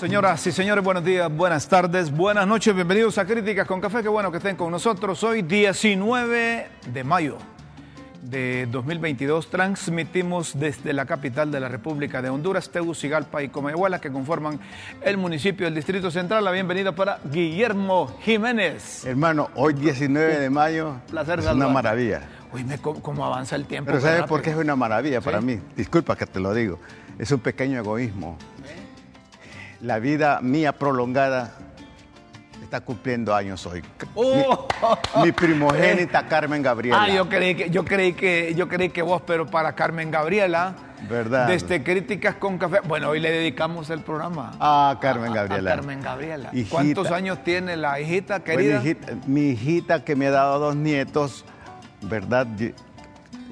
Señoras y señores, buenos días, buenas tardes, buenas noches, bienvenidos a Críticas con Café, qué bueno que estén con nosotros. Hoy 19 de mayo de 2022 transmitimos desde la capital de la República de Honduras, Tegucigalpa y Comayhuela, que conforman el municipio del Distrito Central. La bienvenida para Guillermo Jiménez. Hermano, hoy 19 de mayo Placer es saludar. una maravilla. Uy, me, cómo, cómo avanza el tiempo. Pero ¿sabes rápido. por qué es una maravilla para ¿Sí? mí? Disculpa que te lo digo. Es un pequeño egoísmo. La vida mía prolongada está cumpliendo años hoy. Oh. Mi, mi primogénita Carmen Gabriela. Ah, yo creí que, yo creí que, yo creí que vos, pero para Carmen Gabriela. ¿Verdad? Desde Críticas con Café. Bueno, hoy le dedicamos el programa. Ah, Carmen a- Gabriela. A Carmen Gabriela. Hijita. ¿Cuántos años tiene la hijita Bueno, querida? hijita- mi hijita que me ha dado dos nietos, ¿verdad?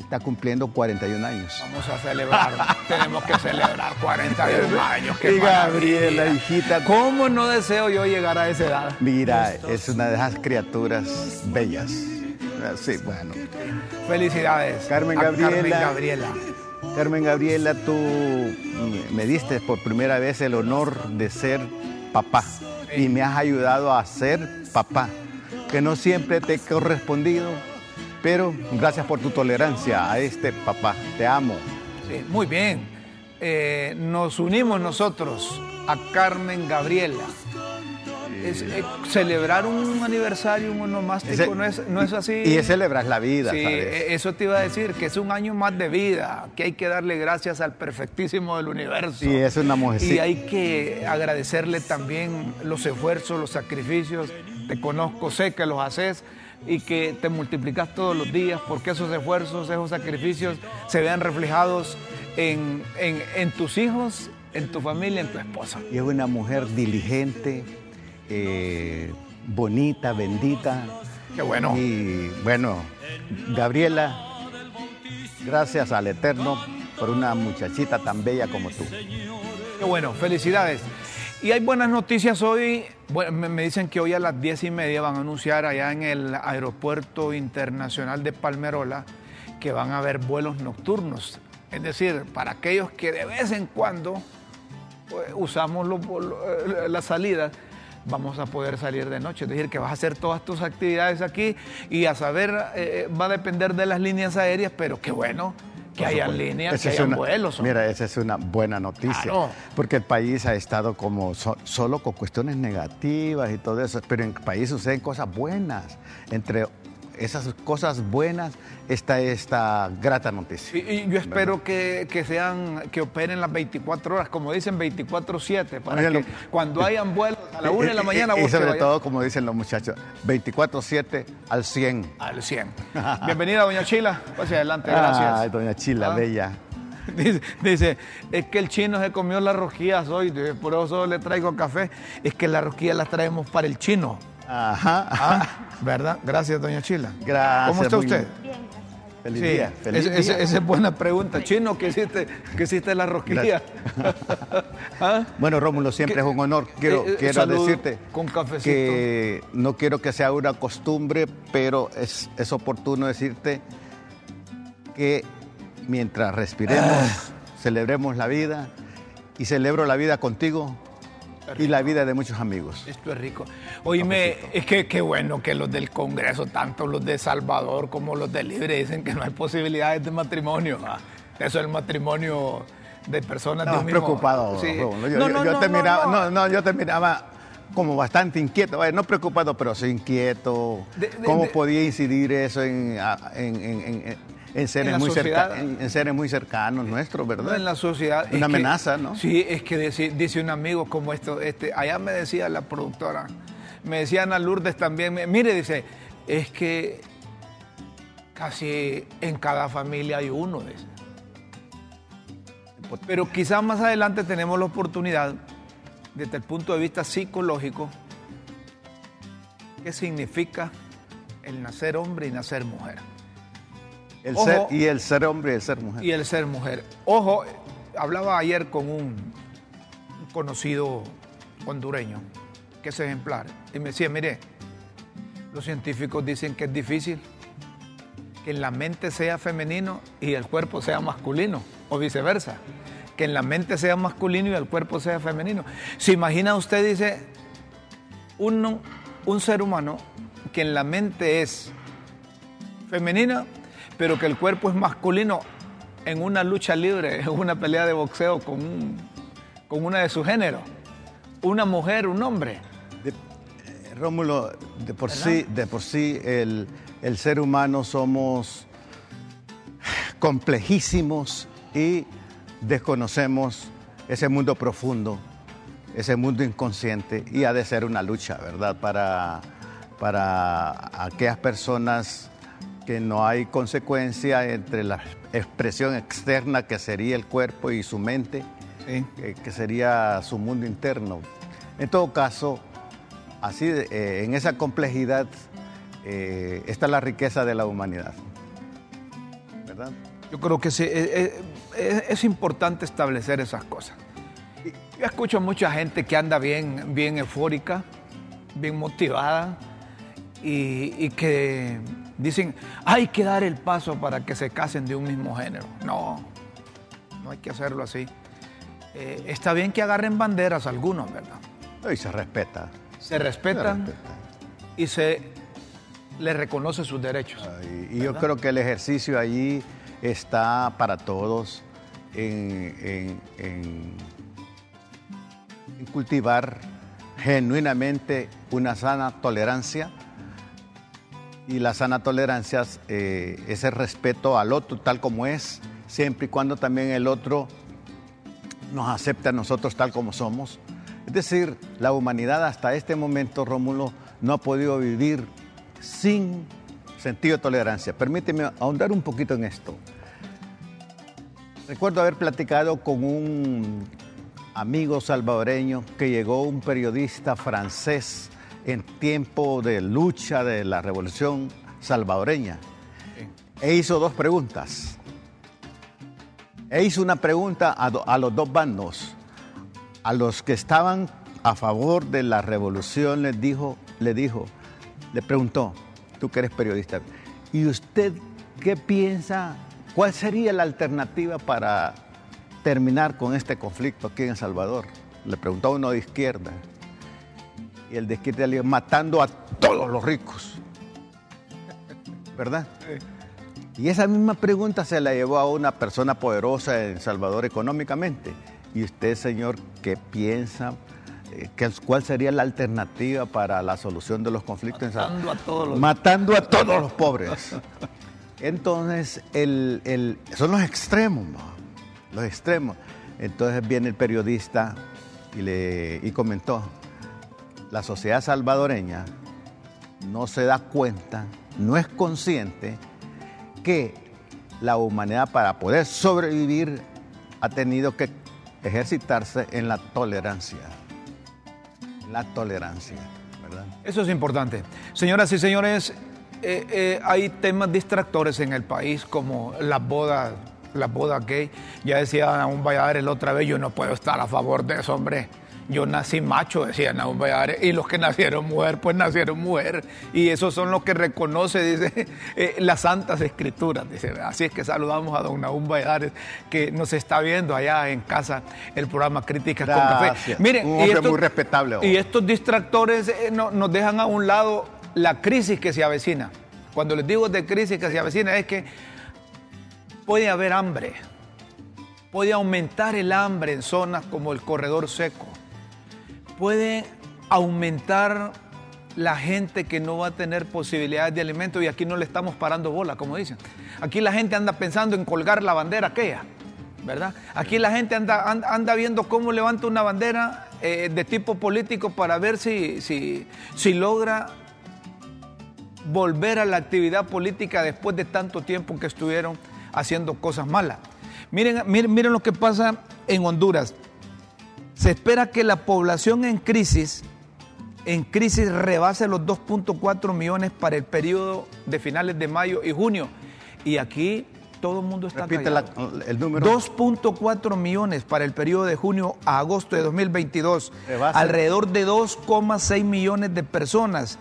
Está cumpliendo 41 años. Vamos a celebrar. Tenemos que celebrar 41 años. qué Y Gabriela, hijita. ¿Cómo no deseo yo llegar a esa edad? Mira, es una de esas criaturas bellas. Sí, bueno. Felicidades. Carmen a Gabriela. Carmen Gabriela. Carmen Gabriela, tú me diste por primera vez el honor de ser papá y me has ayudado a ser papá, que no siempre te he correspondido, pero gracias por tu tolerancia a este papá. Te amo. Sí, muy bien. Eh, nos unimos nosotros a Carmen Gabriela. Es, eh, celebrar un aniversario, un onomástico, Ese- no, es, no es así. Y celebras la vida, Sí, ¿sabes? eh, eso te iba a decir, que es un año más de vida, que hay que darle gracias al perfectísimo del universo. Y es una mujer. Y hay que agradecerle también los esfuerzos, los sacrificios. Te conozco, sé que los haces y que te multiplicas todos los días porque esos esfuerzos, esos sacrificios se vean reflejados en, en- en tus hijos, en tu familia, en tu esposa. Y es una mujer diligente, eh, bonita, bendita. Qué bueno. Y bueno, Gabriela, gracias al Eterno por una muchachita tan bella como tú. Qué bueno, felicidades. Y hay buenas noticias hoy. Bueno, me, dicen que hoy a las diez y media van a anunciar allá en el Aeropuerto Internacional de Palmerola que van a haber vuelos nocturnos. Es decir, para aquellos que de vez en cuando pues, usamos los vol- eh, las salidas, vamos a poder salir de noche. Es decir, que vas a hacer todas tus actividades aquí y a saber, eh, va a depender de las líneas aéreas, pero qué bueno que hayan supuesto. líneas, Esa que hayan una- vuelos. hombre. Mira, esa es una buena noticia. Claro. Porque el país ha estado como so- solo con cuestiones negativas y todo eso, pero en el país suceden cosas buenas. Entre esas cosas buenas está esta grata noticia. Y, y yo espero que, que sean, que operen las 24 horas, como dicen 24-7, para que cuando hayan vuelos a la 1 de la Y- y- mañana Y, te sobre todo, como dicen los muchachos, 24-7 al 100. al 100. Bienvenida, doña Chila. Pase adelante, gracias. Ay, doña Chila, Ah. bella. Dice, dice, es que el chino se comió las rosquillas hoy, por eso le traigo café. Es que las rosquillas las traemos para el chino. Ajá. Ah, ¿Verdad? Gracias, doña Chila. Gracias. ¿Cómo está muy- usted? Feliz Sí, día. Feliz ese- ese- día. esa es buena pregunta. Chino, ¿qué hiciste, qué hiciste la rosquilla? ¿Ah? Bueno, Rómulo, siempre ¿Qué- es un honor. Quiero, eh, eh, quiero decirte con cafecito. que no quiero que sea una costumbre, pero es, es oportuno decirte que mientras respiremos, Ah. celebremos la vida y celebro la vida contigo y la vida de muchos amigos. Esto es rico. Oíme, es que qué bueno que los del Congreso, tanto los de Salvador como los de Libre, dicen que no hay posibilidades de matrimonio. ah. Eso es el matrimonio de personas de un mismo... preocupado, Sí. Yo, No, yo- no, yo te no, miraba, no. no, yo te miraba como bastante inquieto, no preocupado, pero sí inquieto. De- de- ¿Cómo de- podía incidir eso en, en, en- en- en seres, muy sociedad. cerca- en, en seres muy cercanos nuestros, No, verdad? en la sociedad. Una que- amenaza, ¿no? Sí, es que dice, dice un amigo como esto, este, allá me decía la productora, me decía Ana Lourdes también, me- mire, dice, es que casi en cada familia hay uno, dice. Pero quizás más adelante tenemos la oportunidad, desde el punto de vista psicológico, qué significa el nacer hombre y nacer mujer. El Ojo. ser, y el ser hombre y el ser mujer. y el ser mujer. Ojo, hablaba ayer con un, conocido hondureño, que es ejemplar, y me decía, mire, los científicos dicen que es difícil que la mente sea femenino y el cuerpo sea masculino, o viceversa. que en la mente sea masculino y el cuerpo sea femenino. ¿Se imagina usted, dice, un, un ser humano que en la mente es femenina, pero que el cuerpo es masculino en una lucha libre, en una pelea de boxeo con, con una de su género? Una mujer, un hombre. Eh, Rómulo, de por sí, de por sí el, el ser humano somos complejísimos y desconocemos ese mundo profundo, ese mundo inconsciente y ha de ser una lucha, ¿verdad? Para, para aquellas personas que no hay consecuencia entre la expresión externa que sería el cuerpo y su mente, que, sería su mundo interno. En todo caso, así eh, en esa complejidad eh, está la riqueza de la humanidad. ¿Verdad? Yo creo que sí, eh, es, importante establecer esas cosas. Yo escucho mucha gente que anda bien, bien eufórica, bien motivada y, que dicen, hay que dar el paso para que se casen de un mismo género. No, no hay que hacerlo así. Eh, está bien que agarren banderas algunos, ¿verdad? Y se respeta. Se respetan y se le reconoce sus derechos. y, yo creo que el ejercicio allí está para todos en, cultivar genuinamente una sana tolerancia y la sana tolerancia eh, es el respeto al otro tal como es, siempre y cuando también el otro nos acepte a nosotros tal como somos. Es decir, la humanidad hasta este momento, Rómulo, no ha podido vivir sin sentido de tolerancia. Permíteme ahondar un poquito en esto. Recuerdo haber platicado con un amigo salvadoreño que llegó un periodista francés en tiempo de lucha de la revolución salvadoreña e hizo dos preguntas. E hizo una pregunta a, los dos bandos. A los que estaban a favor de la revolución dijo, le dijo, le preguntó, tú que eres periodista, ¿y usted qué piensa? ¿Cuál sería la alternativa para terminar con este conflicto aquí en El Salvador? Le preguntó a uno de izquierda. Y el de le dijo, matando a todos los ricos. ¿Verdad? Y esa misma pregunta se la llevó a una persona poderosa en El Salvador económicamente. ¿Y usted, señor, qué piensa? Eh, ¿Cuál sería la alternativa para la solución de los conflictos? Matando a todos los, Matando a todos los pobres. Entonces, son los extremos, los extremos. Entonces viene el periodista y, le, y comentó, la sociedad salvadoreña no se da cuenta, no es consciente que la humanidad para poder sobrevivir ha tenido que ejercitarse en la tolerancia la tolerancia, ¿verdad? Eso es importante. Señoras y señores, eh, eh, hay temas distractores en el país como las bodas, las bodas gay. Ya decía un Valladares la otra vez, yo no puedo estar a favor de eso, hombre yo nací macho, decía Nahum Valladares, y los que nacieron mujer, pues nacieron mujer. Y esos son los que reconoce, dice, eh, las santas escrituras. Dice. Así es que saludamos a don Nahum Valladares, que nos está viendo allá en casa el programa Críticas con Café. Miren, un hombre muy respetable. Y estos distractores eh, nos dejan a un lado la crisis que se avecina. Cuando les digo de crisis que se avecina es que puede haber hambre, puede aumentar el hambre en zonas como el corredor seco puede aumentar la gente que no va a tener posibilidades de alimento y aquí no le estamos parando bola, como dicen. Aquí la gente anda pensando en colgar la bandera aquella, ¿verdad? Aquí la gente anda, anda, viendo cómo levanta una bandera eh, de tipo político para ver si, si, si logra volver a la actividad política después de tanto tiempo que estuvieron haciendo cosas malas. Miren, miren, miren lo que pasa en Honduras. Se espera que la población en crisis, en crisis rebase los 2.4 millones para el periodo de finales de mayo y junio. Y aquí todo el mundo está Repite el número. 2.4 millones para el periodo de junio a agosto de 2022. Alrededor de 2,6 millones de personas.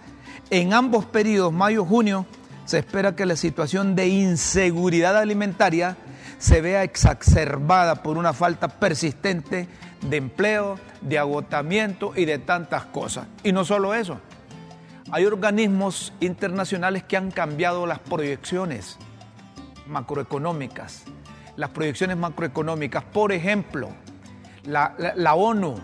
En ambos periodos, mayo y junio, se espera que la situación de inseguridad alimentaria se vea exacerbada por una falta persistente de empleo, de agotamiento y de tantas cosas. Y no solo eso, hay organismos internacionales que han cambiado las proyecciones macroeconómicas. Las proyecciones macroeconómicas, por ejemplo, la, ONU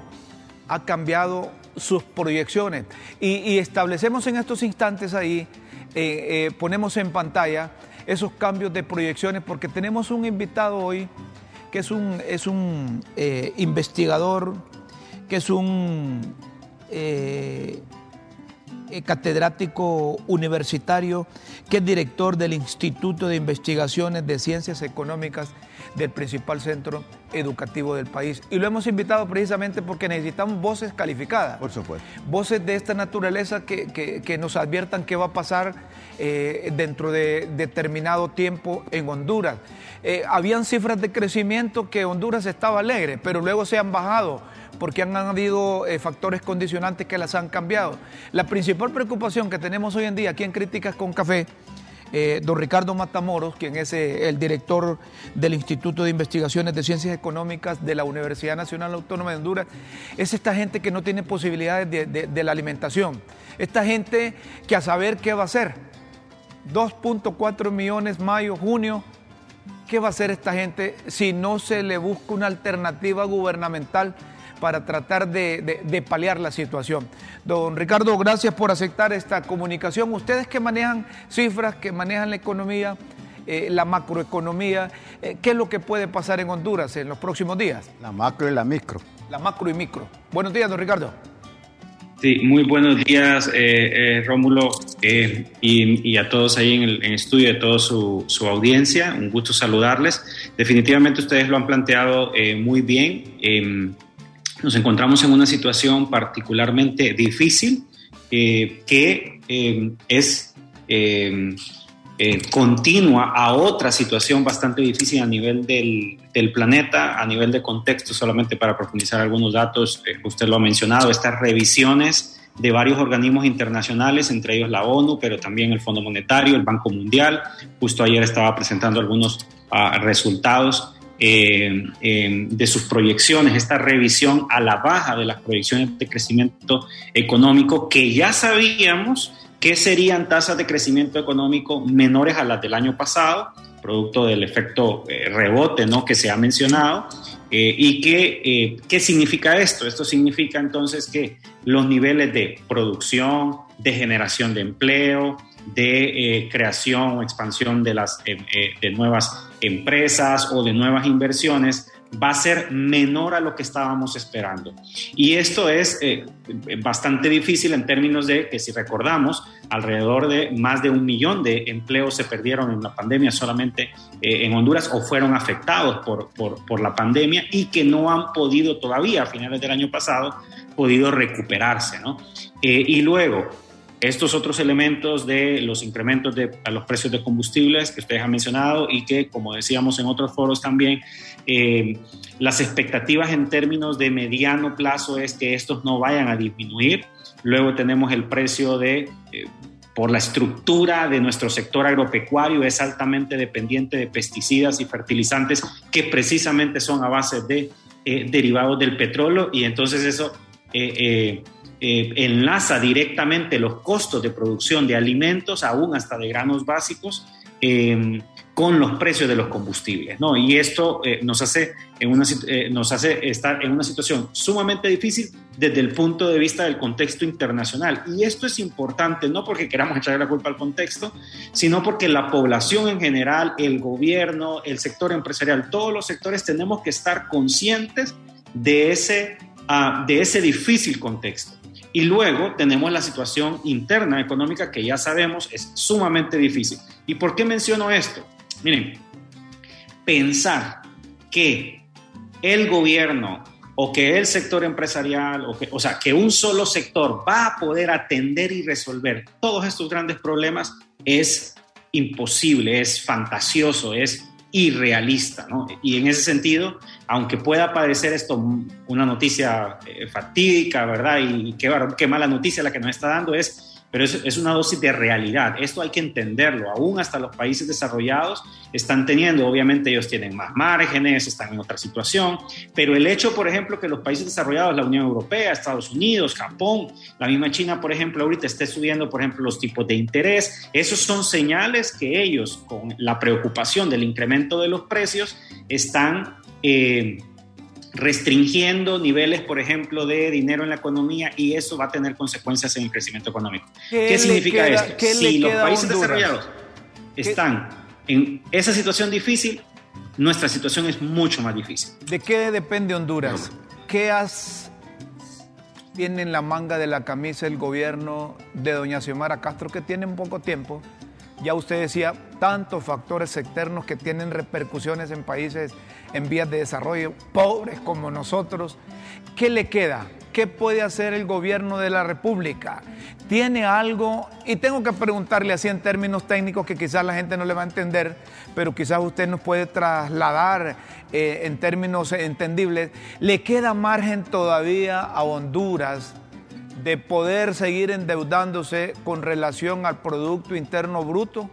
ha cambiado sus proyecciones y, establecemos en estos instantes ahí, eh, eh, ponemos en pantalla esos cambios de proyecciones porque tenemos un invitado hoy que es un, es un eh, investigador, que es un catedrático universitario, que es director del Instituto de Investigaciones de Ciencias Económicas del principal centro educativo del país. Y lo hemos invitado precisamente porque necesitamos voces calificadas. Por supuesto. Voces de esta naturaleza que, nos adviertan qué va a pasar eh, dentro de determinado tiempo en Honduras. Eh, habían cifras de crecimiento que Honduras estaba alegre, pero luego se han bajado porque han habido eh, factores condicionantes que las han cambiado. La principal preocupación que tenemos hoy en día aquí en Críticas con Café eh, don Ricardo Matamoros, quien es eh, el director del Instituto de Investigaciones de Ciencias Económicas de la Universidad Nacional Autónoma de Honduras, es esta gente que no tiene posibilidades de, la alimentación. Esta gente que a saber qué va a hacer. 2.4 millones mayo, junio. ¿Qué va a hacer esta gente si no se le busca una alternativa gubernamental para tratar de, paliar la situación. Don Ricardo, gracias por aceptar esta comunicación. Ustedes que manejan cifras, que manejan la economía, eh, la macroeconomía, eh, ¿qué es lo que puede pasar en Honduras en los próximos días? La macro y la micro. La macro y micro. Buenos días, don Ricardo. Sí, muy buenos días, eh, Rómulo, y, a todos ahí en el estudio, a toda su, su, audiencia. Un gusto saludarles. Definitivamente ustedes lo han planteado muy bien. Nos encontramos en una situación particularmente difícil eh, que eh, es eh, continua a otra situación bastante difícil a nivel del, del, planeta, a nivel de contexto, solamente para profundizar algunos datos, usted lo ha mencionado, estas revisiones de varios organismos internacionales, entre ellos la ONU, pero también el Fondo Monetario, el Banco Mundial. Justo ayer estaba presentando algunos ah, resultados eh, eh, de sus proyecciones, esta revisión a la baja de las proyecciones de crecimiento económico que ya sabíamos que serían tasas de crecimiento económico menores a las del año pasado, producto del efecto eh, rebote ¿no? que se ha mencionado. ¿Y que, qué significa esto? Esto significa entonces que los niveles de producción, de generación de empleo, de eh, creación o expansión de, las, eh, eh, de nuevas empresas o de nuevas inversiones va a ser menor a lo que estábamos esperando. Y esto es bastante difícil en términos de que si recordamos, alrededor de más de un millón de empleos se perdieron en la pandemia solamente en Honduras o fueron afectados por, por, por, la pandemia y que no han podido todavía a finales del año pasado, podido recuperarse. ¿no? y luego, estos otros elementos de los incrementos de a los precios de combustibles que ustedes han mencionado y que, como decíamos en otros foros también, eh, las expectativas en términos de mediano plazo es que estos no vayan a disminuir. Luego tenemos el precio de, eh, por la estructura de nuestro sector agropecuario, es altamente dependiente de pesticidas y fertilizantes que precisamente son a base de eh, derivados del petróleo y entonces eso enlaza directamente los costos de producción de alimentos, aún hasta de granos básicos, em, con los precios de los combustibles. ¿no? Y esto eh, nos, hace en una, eh, nos hace estar en una situación sumamente difícil desde el punto de vista del contexto internacional. Y esto es importante no porque queramos echarle la culpa al contexto, sino porque la población en general, el gobierno, el sector empresarial, todos los sectores tenemos que estar conscientes de ese, ah, de ese difícil contexto. Y luego tenemos la situación interna económica que ya sabemos es sumamente difícil. ¿Y por qué menciono esto? Miren, pensar que el gobierno o que el sector empresarial, o, que, o sea, que un solo sector va a poder atender y resolver todos estos grandes problemas es imposible, es fantasioso, es irrealista. ¿no? Y en ese sentido, aunque pueda parecer esto una noticia eh, fatídica, ¿verdad? Y qué, qué mala noticia la que nos está dando es pero es, es, una dosis de realidad. Esto hay que entenderlo. Aún hasta los países desarrollados están teniendo, obviamente ellos tienen más márgenes, están en otra situación, pero el hecho, por ejemplo, que los países desarrollados, la Unión Europea, Estados Unidos, Japón, la misma China, por ejemplo, ahorita esté subiendo, por ejemplo, los tipos de interés, esos son señales que ellos, con la preocupación del incremento de los precios, están... Eh, restringiendo niveles, por ejemplo, de dinero en la economía y eso va a tener consecuencias en el crecimiento económico. ¿Qué, significa esto? si los países desarrollados están en esa situación difícil, nuestra situación es mucho más difícil. ¿De qué depende Honduras? ¿Qué has, tiene en la manga de la camisa el gobierno de doña Xiomara Castro que tiene un poco tiempo? Ya usted decía, tantos factores externos que tienen repercusiones en países en vías de desarrollo, pobres como nosotros. ¿Qué le queda? ¿Qué puede hacer el gobierno de la República? ¿Tiene algo? Y tengo que preguntarle así en términos técnicos que quizás la gente no le va a entender, pero quizás usted nos puede trasladar eh, en términos entendibles. ¿Le queda margen todavía a Honduras de poder seguir endeudándose con relación al Producto Interno Bruto?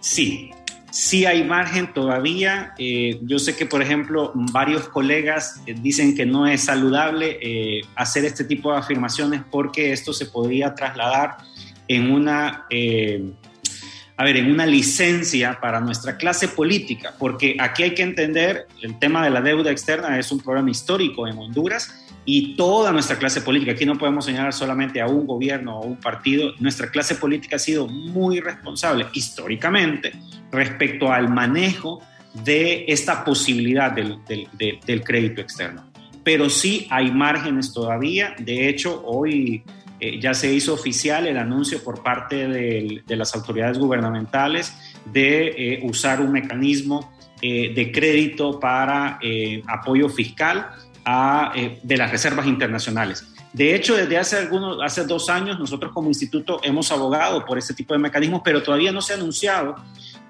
Sí, sí hay margen todavía. Eh, yo sé que, por ejemplo, varios colegas eh, dicen que no es saludable eh, hacer este tipo de afirmaciones porque esto se podría trasladar en una, a ver, en una licencia para nuestra clase política, porque aquí hay que entender el tema de la deuda externa es un problema histórico en Honduras y toda nuestra clase política, aquí no podemos señalar solamente a un gobierno o un partido, nuestra clase política ha sido muy responsable históricamente respecto al manejo de esta posibilidad del, del, crédito externo. Pero sí hay márgenes todavía, de hecho hoy eh, ya se hizo oficial el anuncio por parte de, las autoridades gubernamentales de eh, usar un mecanismo eh, de crédito para apoyo fiscal eh, de las reservas internacionales. De hecho, desde hace, algunos, hace dos años nosotros como instituto hemos abogado por este tipo de mecanismos, pero todavía no se ha anunciado,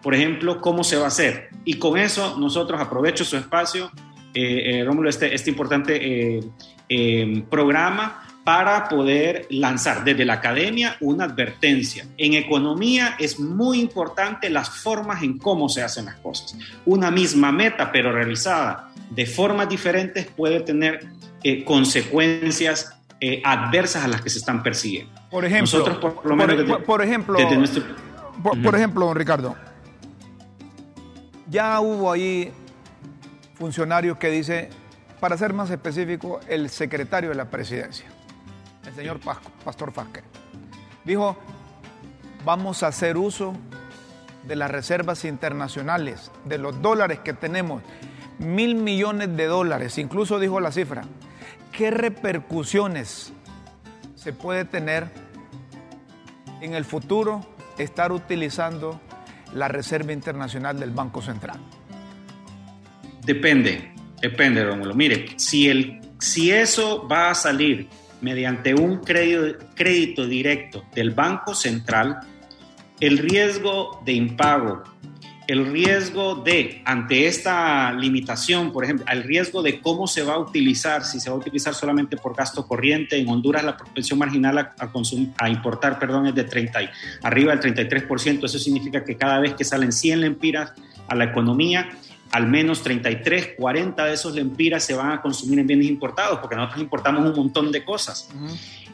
por ejemplo, cómo se va a hacer. Y con eso nosotros aprovecho su espacio, eh, eh Rómulo, este, este importante eh, programa para poder lanzar desde la academia una advertencia. En economía es muy importante las formas en cómo se hacen las cosas. Una misma meta, pero realizada de formas diferentes, puede tener eh, consecuencias eh, adversas a las que se están persiguiendo. Por ejemplo, Nosotros, por, lo menos, por, ejemplo, por, ejemplo, don Ricardo, ya hubo ahí funcionarios que dice, para ser más específico, el secretario de la presidencia el señor Pastor Fasquer. Dijo, vamos a hacer uso de las reservas internacionales, de los dólares que tenemos, mil millones de dólares, incluso dijo la cifra. ¿Qué repercusiones se puede tener en el futuro estar utilizando la Reserva Internacional del Banco Central? Depende, depende, Rómulo. Mire, si, el, si eso va a salir mediante un crédito, directo del Banco Central, el riesgo de impago, el riesgo de, ante esta limitación, por ejemplo, el riesgo de cómo se va a utilizar, si se va a utilizar solamente por gasto corriente, en Honduras la propensión marginal a, a importar perdón, es de 30, arriba del 33%, eso significa que cada vez que salen 100 lempiras a la economía, al menos 33, 40 de esos lempiras se van a consumir en bienes importados, porque nosotros importamos un montón de cosas.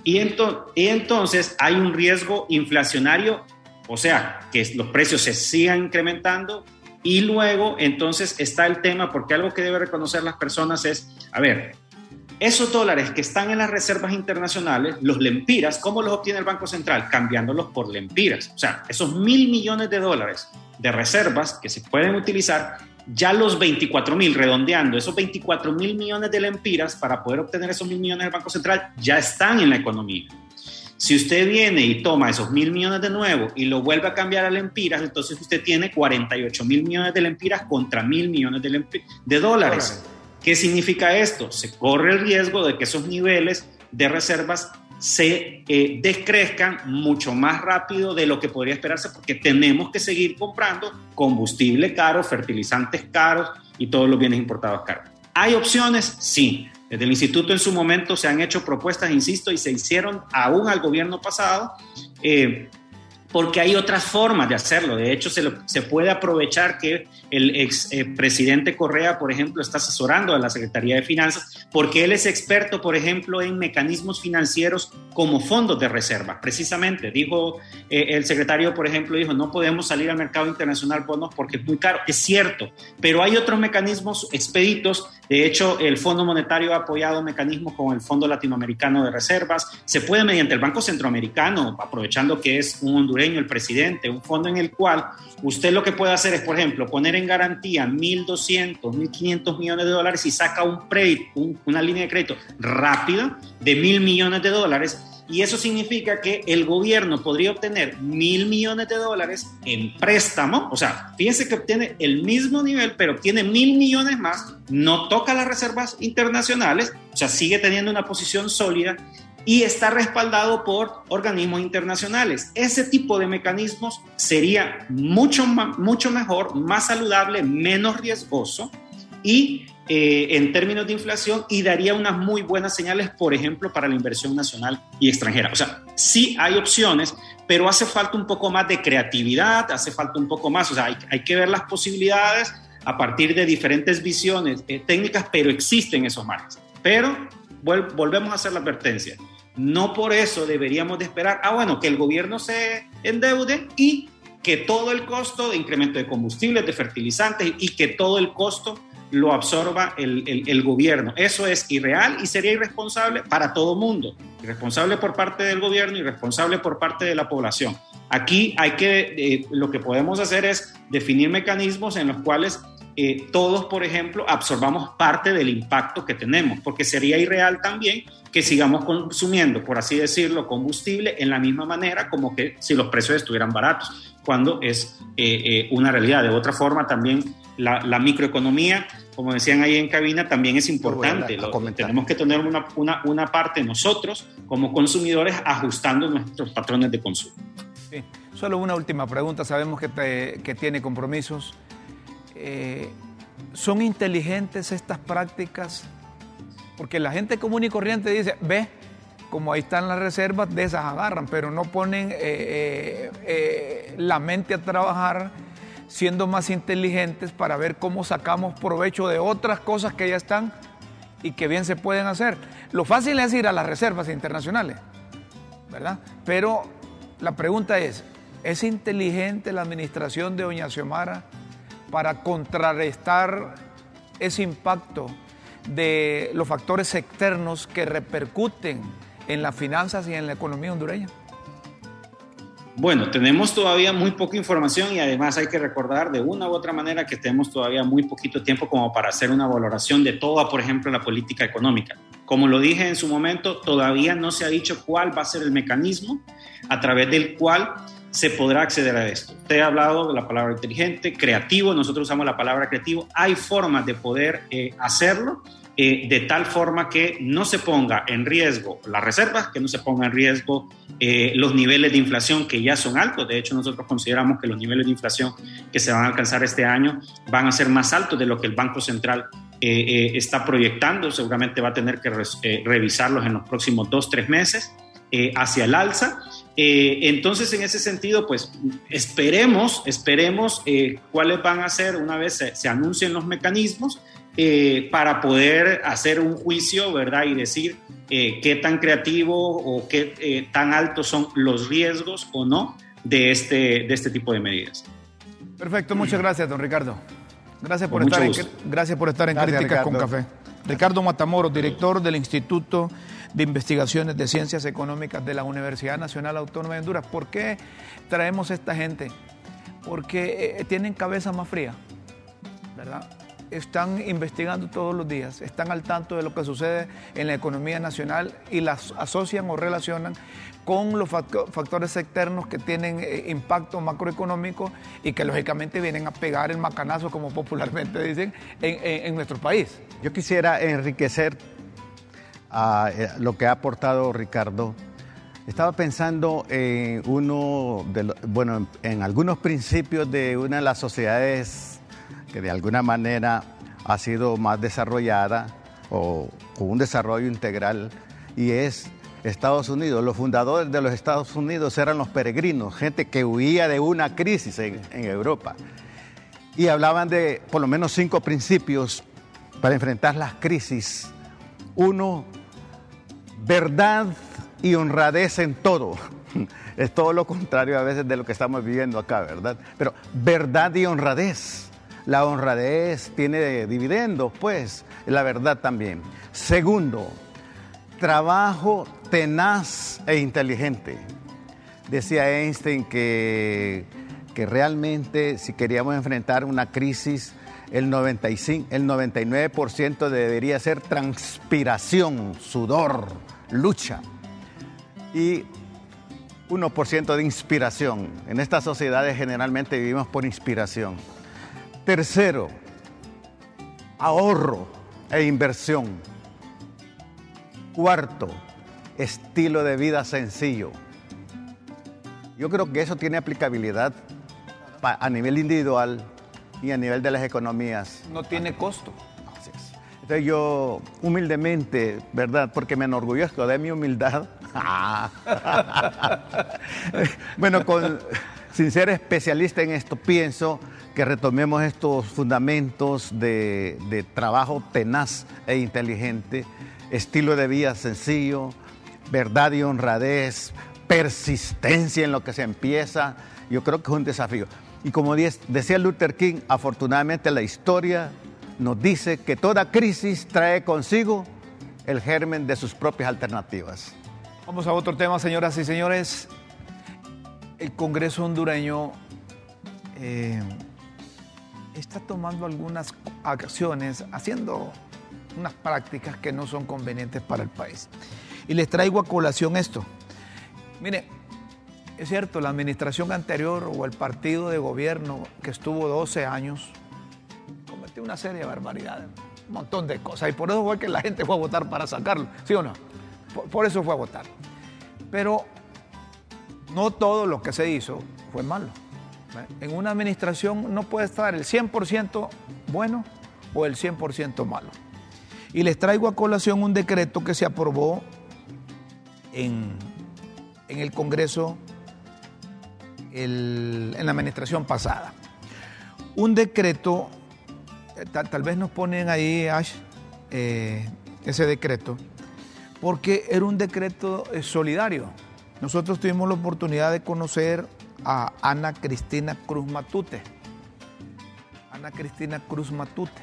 y, entonces hay un riesgo inflacionario, o sea, que los precios se sigan incrementando. Y luego, entonces, está el tema, porque algo que debe reconocer las personas es, a ver, esos dólares que están en las reservas internacionales, los lempiras, ¿cómo los obtiene el Banco Central? Cambiándolos por lempiras. O sea, esos mil millones de dólares de reservas que se pueden utilizar ya los 24 mil, redondeando, esos 24 mil millones de lempiras para poder obtener esos mil millones del Banco Central ya están en la economía. Si usted viene y toma esos mil millones de nuevo y lo vuelve a cambiar a lempiras, entonces usted tiene 48 mil millones de lempiras contra mil millones de, de dólares. ¿Qué significa esto? Se corre el riesgo de que esos niveles de reservas se eh, descrezcan mucho más rápido de lo que podría esperarse porque tenemos que seguir comprando combustible caro, fertilizantes caros y todos los bienes importados caros. ¿Hay opciones? Sí, Desde el instituto en su momento se han hecho propuestas, insisto, y se hicieron aún al gobierno pasado. Eh, porque hay otras formas de hacerlo. De hecho, se, se puede aprovechar que el ex eh, presidente Correa, por ejemplo, está asesorando a la Secretaría de Finanzas, porque él es experto, por ejemplo, en mecanismos financieros como fondos de reserva. Precisamente, dijo eh, el secretario, por ejemplo, dijo, no podemos salir al mercado internacional bonos porque es muy caro. Es cierto, pero hay otros mecanismos expeditos. De hecho, el Fondo Monetario ha apoyado mecanismos como el Fondo Latinoamericano de Reservas. Se puede mediante el Banco Centroamericano, aprovechando que es un hondureño el presidente, un fondo en el cual usted lo que puede hacer es, por ejemplo, poner en garantía 1.200, 1.500 millones de dólares y saca un crédito, una línea de crédito rápida de mil millones de dólares. Y eso significa que el gobierno podría obtener mil millones de dólares en préstamo. O sea, fíjense que obtiene el mismo nivel, pero obtiene mil millones más. No toca las reservas internacionales. O sea, sigue teniendo una posición sólida y está respaldado por organismos internacionales. Ese tipo de mecanismos sería mucho, mucho mejor, más saludable, menos riesgoso y eh, en términos de inflación y daría unas muy buenas señales, por ejemplo, para la inversión nacional y extranjera. O sea, sí hay opciones, pero hace falta un poco más de creatividad, hace falta un poco más, o sea, hay, que ver las posibilidades a partir de diferentes visiones eh, técnicas, pero existen esos marcos. Pero volvemos a hacer la advertencia. No por eso deberíamos de esperar, ah, bueno, que el gobierno se endeude y que todo el costo de incremento de combustibles, de fertilizantes y que todo el costo lo absorba el, gobierno. Eso es irreal y sería irresponsable para todo mundo. Irresponsable por parte del gobierno y irresponsable por parte de la población. Aquí hay que, eh, lo que podemos hacer es definir mecanismos en los cuales eh, todos, por ejemplo, absorbamos parte del impacto que tenemos, porque sería irreal también que sigamos consumiendo, por así decirlo, combustible en la misma manera como que si los precios estuvieran baratos, cuando es eh, eh, una realidad. De otra forma, también la, microeconomía, como decían ahí en cabina, también es importante. tenemos que tener una, una, una, parte nosotros como consumidores ajustando nuestros patrones de consumo. Sí. Solo una última pregunta. Sabemos que, que tiene compromisos. Eh, ¿Son inteligentes estas prácticas? Porque la gente común y corriente dice, ve, como ahí están las reservas, de esas agarran, pero no ponen eh, eh, la mente a trabajar siendo más inteligentes para ver cómo sacamos provecho de otras cosas que ya están y que bien se pueden hacer. Lo fácil es ir a las reservas internacionales, ¿verdad? Pero la pregunta es, ¿es inteligente la administración de Doña Xiomara para contrarrestar ese impacto de los factores externos que repercuten en las finanzas y en la economía hondureña? Bueno, tenemos todavía muy poca información y además hay que recordar de una u otra manera que tenemos todavía muy poquito tiempo como para hacer una valoración de toda, por ejemplo, la política económica. Como lo dije en su momento, todavía no se ha dicho cuál va a ser el mecanismo a través del cual se podrá acceder a esto. Usted ha hablado de la palabra inteligente, creativo, nosotros usamos la palabra creativo. Hay formas de poder eh, hacerlo eh, de tal forma que no se ponga en riesgo las reservas, que no se ponga en riesgo eh, los niveles de inflación que ya son altos. De hecho, nosotros consideramos que los niveles de inflación que se van a alcanzar este año van a ser más altos de lo que el Banco Central está proyectando. Seguramente va a tener que revisarlos en los próximos dos, tres meses hacia el alza. Eh, entonces, en ese sentido, pues esperemos, esperemos eh, cuáles van a ser una vez se, anuncien los mecanismos eh, para poder hacer un juicio, ¿verdad? Y decir qué tan creativo o qué tan altos son los riesgos o no de este, de este tipo de medidas. Perfecto, muchas gracias, don Ricardo. Gracias por, estar en, gracias por estar en Críticas con Café. Ricardo Matamoros, director del Instituto de Investigaciones de Ciencias Económicas de la Universidad Nacional Autónoma de Honduras. ¿Por qué traemos esta gente? Porque eh, tienen cabeza más fría, ¿verdad? Están investigando todos los días, están al tanto de lo que sucede en la economía nacional y las asocian o relacionan con los factores externos que tienen eh, impacto macroeconómico y que lógicamente vienen a pegar el macanazo, como popularmente dicen, en, nuestro país. Yo quisiera enriquecer eh, lo que ha aportado Ricardo. Estaba pensando en uno de bueno, en algunos principios de una de las sociedades que de alguna manera ha sido más desarrollada, o, un desarrollo integral y es Estados Unidos. Los fundadores de los Estados Unidos eran los peregrinos, gente que huía de una crisis en, en Europa. Y hablaban de por lo menos cinco principios para enfrentar las crisis. Uno, verdad y honradez en todo. Es todo lo contrario a veces de lo que estamos viviendo acá, ¿verdad? Pero verdad y honradez. La honradez tiene dividendos, pues, la verdad también. Segundo, trabajo tenaz e inteligente. Decía Einstein que, que realmente si queríamos enfrentar una crisis, el, 95, el 99% debería ser transpiración, sudor, lucha. Y 1% de inspiración. En estas sociedades generalmente vivimos por inspiración. Tercero, ahorro e inversión. Cuarto, estilo de vida sencillo. Yo creo que eso tiene aplicabilidad a nivel individual y a nivel de las economías. No tiene costo. Entonces yo humildemente, ¿verdad? Porque me enorgullezco de mi humildad. bueno, sin ser especialista en esto, pienso que retomemos estos fundamentos de, de trabajo tenaz e inteligente, estilo de vida sencillo, verdad y honradez, persistencia en lo que se empieza. Yo creo que es un desafío. Y como decía Luther King, afortunadamente la historia nos dice que toda crisis trae consigo el germen de sus propias alternativas. Vamos a otro tema, señoras y señores. El Congreso hondureño eh, está tomando algunas acciones, haciendo unas prácticas que no son convenientes para el país. Y les traigo a colación esto. Mire, es cierto, la administración anterior o el partido de gobierno que estuvo 12 años cometió una serie de barbaridades, un montón de cosas. Y por eso fue que la gente fue a votar para sacarlo, ¿sí o no? Por, eso fue a votar. Pero no todo lo que se hizo fue malo. En una administración no puede estar el 100% bueno o el 100% malo. Y les traigo a colación un decreto que se aprobó en el Congreso en la administración pasada. Un decreto, eh, tal, vez nos ponen ahí, Ash, eh, ese decreto, porque era un decreto eh, solidario. Nosotros tuvimos la oportunidad de conocer a Ana Cristina Cruz Matute. Ana Cristina Cruz Matute.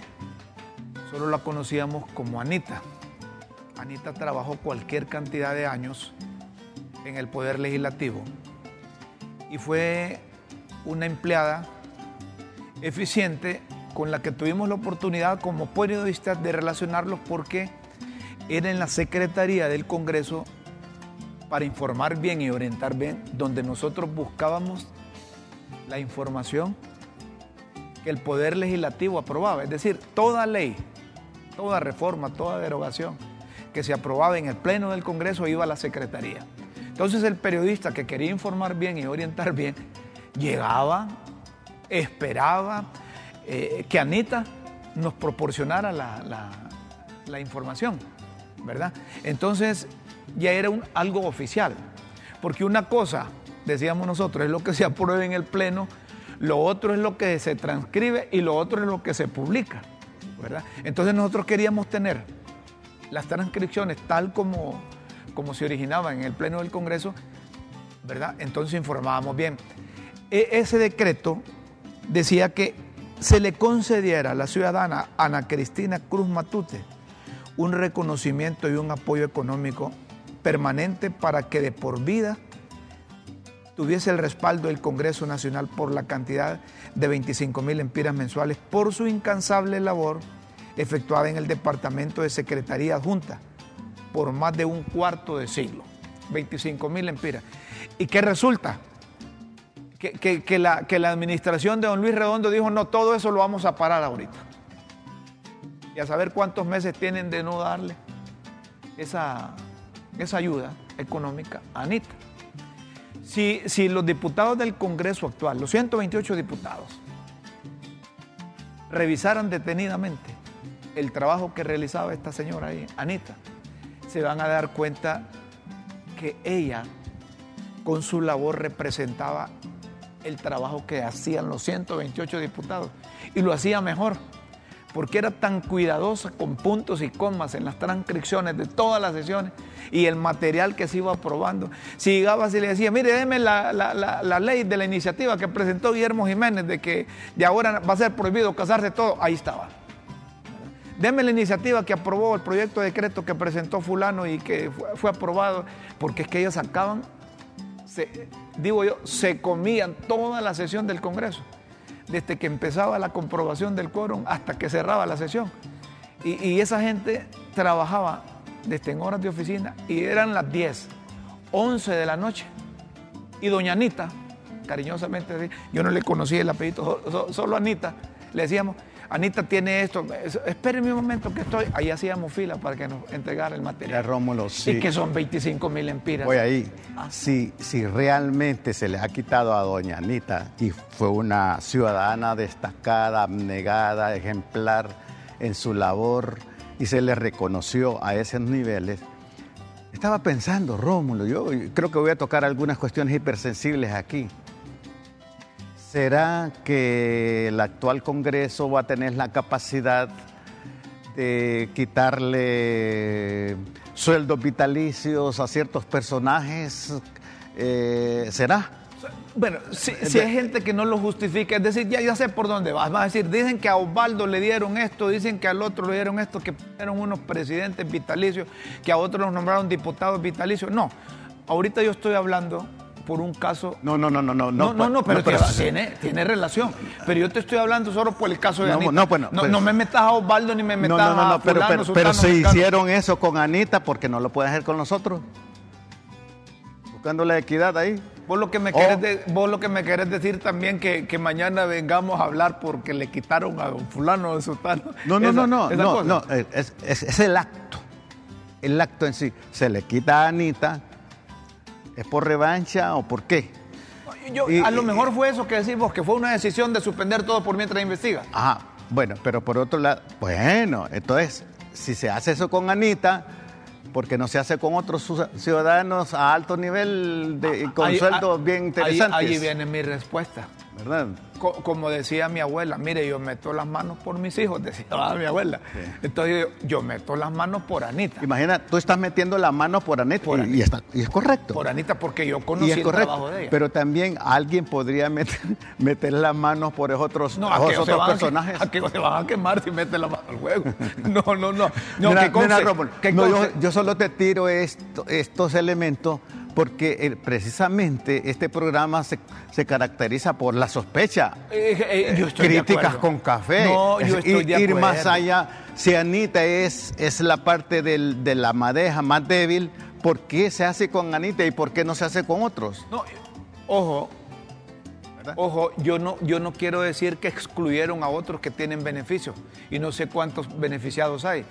Solo la conocíamos como Anita. Anita trabajó cualquier cantidad de años en el Poder Legislativo y fue una empleada eficiente con la que tuvimos la oportunidad como periodistas de relacionarlos porque era en la Secretaría del Congreso para informar bien y orientar bien, donde nosotros buscábamos la información que el Poder Legislativo aprobaba. Es decir, toda ley, toda reforma, toda derogación que se aprobaba en el Pleno del Congreso iba a la Secretaría. Entonces el periodista que quería informar bien y orientar bien, llegaba, esperaba eh, que Anita nos proporcionara la, información, ¿verdad? Entonces ya era algo oficial, porque una cosa, decíamos nosotros, es lo que se aprueba en el Pleno, lo otro es lo que se transcribe y lo otro es lo que se publica, ¿verdad? Entonces nosotros queríamos tener las transcripciones tal como como se originaba en el Pleno del Congreso, ¿verdad? Entonces informábamos bien. E, ese decreto decía que se le concediera a la ciudadana Ana Cristina Cruz Matute un reconocimiento y un apoyo económico permanente para que de por vida tuviese el respaldo del Congreso Nacional por la cantidad de 25 mil empiras mensuales por su incansable labor efectuada en el Departamento de Secretaría Adjunta por más de un cuarto de siglo. 25 mil empiras. ¿Y qué resulta? Que, la, que la administración de don Luis Redondo dijo, no, todo eso lo vamos a parar ahorita. Y a saber cuántos meses tienen de no darle esa, esa ayuda económica a Anita. Si, si los diputados del Congreso actual, los 128 diputados, revisaran detenidamente el trabajo que realizaba esta señora ahí, Anita, se van a dar cuenta que ella con su labor representaba el trabajo que hacían los 128 diputados y lo hacía mejor porque era tan cuidadosa con puntos y comas en las transcripciones de todas las sesiones y el material que se iba aprobando. Si llegaba y le decía, mire, déme la, la, ley de la iniciativa que presentó Guillermo Jiménez de que de ahora va a ser prohibido casarse todo, ahí estaba. Deme la iniciativa que aprobó el proyecto de decreto que presentó fulano y que fue, aprobado, porque es que ellos sacaban, digo yo, se comían toda la sesión del Congreso desde que empezaba la comprobación del quórum hasta que cerraba la sesión. Y, esa gente trabajaba desde en horas de oficina y eran las 10, 11 de la noche. Y doña Anita, cariñosamente, yo no le conocía el apellido, solo Anita, le decíamos, Anita tiene esto, espérenme un momento que estoy, ahí hacíamos fila para que nos entregara el material. Ya, Rómulo, sí. Y que son 25 mil empiras. Voy ahí. Ah. Si, si realmente se le ha quitado a doña Anita y fue una ciudadana destacada, abnegada, ejemplar en su labor y se le reconoció a esos niveles, estaba pensando, Rómulo, yo creo que voy a tocar algunas cuestiones hipersensibles aquí. ¿Será que el actual Congreso va a tener la capacidad de quitarle sueldos vitalicios a ciertos personajes? Eh, ¿Será? Bueno, si, hay gente que no lo justifica, es decir, ya, ya sé por dónde vas. Vas a decir, dicen que a Osvaldo le dieron esto, dicen que al otro le dieron esto, que eran unos presidentes vitalicios, que a otros los nombraron diputados vitalicios. No, ahorita yo estoy hablando por un caso. No, no, no, no, no. No, no, no, pero, tiene, tiene relación. Pero yo te estoy hablando solo por el caso de Anita. No, bueno, no, no, me metas a Osvaldo ni me metas no, no, no, pero, pero, pero se hicieron eso con Anita porque no lo pueden hacer con nosotros. Buscando la equidad ahí. Vos lo que me, querés, vos lo que me querés decir también que, que mañana vengamos a hablar porque le quitaron a fulano de sultano. No, no, no, no, no, no, es, es, es el acto. El acto en sí. Se le quita a Anita, ¿Es por revancha o por qué? a lo mejor fue eso que decimos, que fue una decisión de suspender todo por mientras investiga. Ajá, bueno, pero por otro lado, bueno, entonces, si se hace eso con Anita, porque no se hace con otros ciudadanos a alto nivel de, con sueldos bien interesantes. Ahí, ahí viene mi respuesta. ¿Verdad? como decía mi abuela, mire, yo meto las manos por mis hijos, decía mi abuela. Entonces yo, meto las manos por Anita. Imagina, tú estás metiendo las manos por Anita, y, está, y, es correcto. Por Anita, porque yo conocí el trabajo de ella. Pero también alguien podría meter, meter las manos por otros, no, otros personajes. A, que se van a quemar si meten la mano al juego. No, no, no. no yo, solo te tiro estos elementos porque eh, precisamente este programa se, caracteriza por la sospecha, eh, eh, críticas con café, no, yo estoy ir, más allá. Si Anita es, es la parte de la madeja más débil, ¿por qué se hace con Anita y por qué no se hace con otros? No, ojo, Ojo, yo no, yo no quiero decir que excluyeron a otros que tienen beneficios y no sé cuántos beneficiados hay,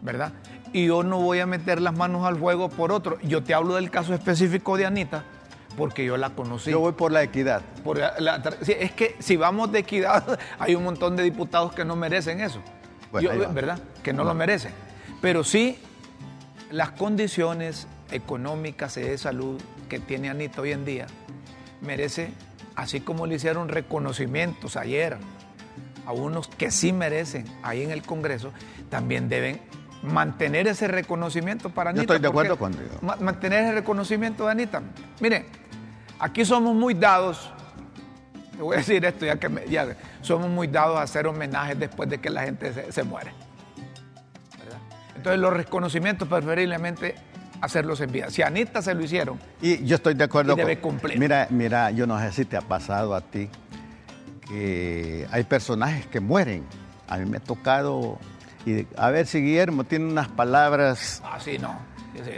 ¿verdad? Y yo no voy a meter las manos al fuego por otro. Yo te hablo del caso específico de Anita porque yo la conocí. Yo voy por la equidad. es que si vamos de equidad, hay un montón de diputados que no merecen eso. ¿Verdad? Que no, lo merecen. Pero sí, las condiciones económicas y de salud que tiene Anita hoy en día merece, así como le hicieron reconocimientos ayer a unos que sí merecen ahí en el Congreso, también deben mantener ese reconocimiento para Anita. Yo estoy de acuerdo contigo. Mantener ese reconocimiento de Anita. Mire, aquí somos muy dados, te voy a decir esto ya que me, ya, somos muy dados a hacer homenajes después de que la gente se, muere. Entonces los reconocimientos preferiblemente hacerlos en vida. Si a Anita se lo hicieron. Y yo estoy de acuerdo. debe cumplir. Mira, mira, yo no sé si te ha pasado a ti que hay personajes que mueren. A mí me ha tocado a ver si Guillermo tiene unas palabras. Ah, sí, no.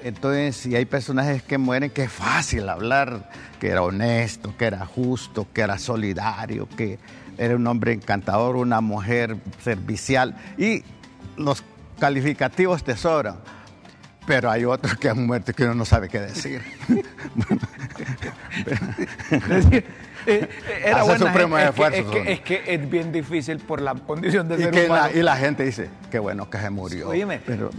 Entonces, si hay personajes que mueren, que es fácil hablar, que era honesto, que era justo, que era solidario, que era un hombre encantador, una mujer servicial. Y los calificativos te sobran. Pero hay otros que han muerto que uno no sabe qué decir. Eh, era buena supremos gente. Es que- Es que, hombre. es que es bien difícil por la condición de Y, ser que humano. la, y la gente dice, qué bueno que se murió. Oíme, Pero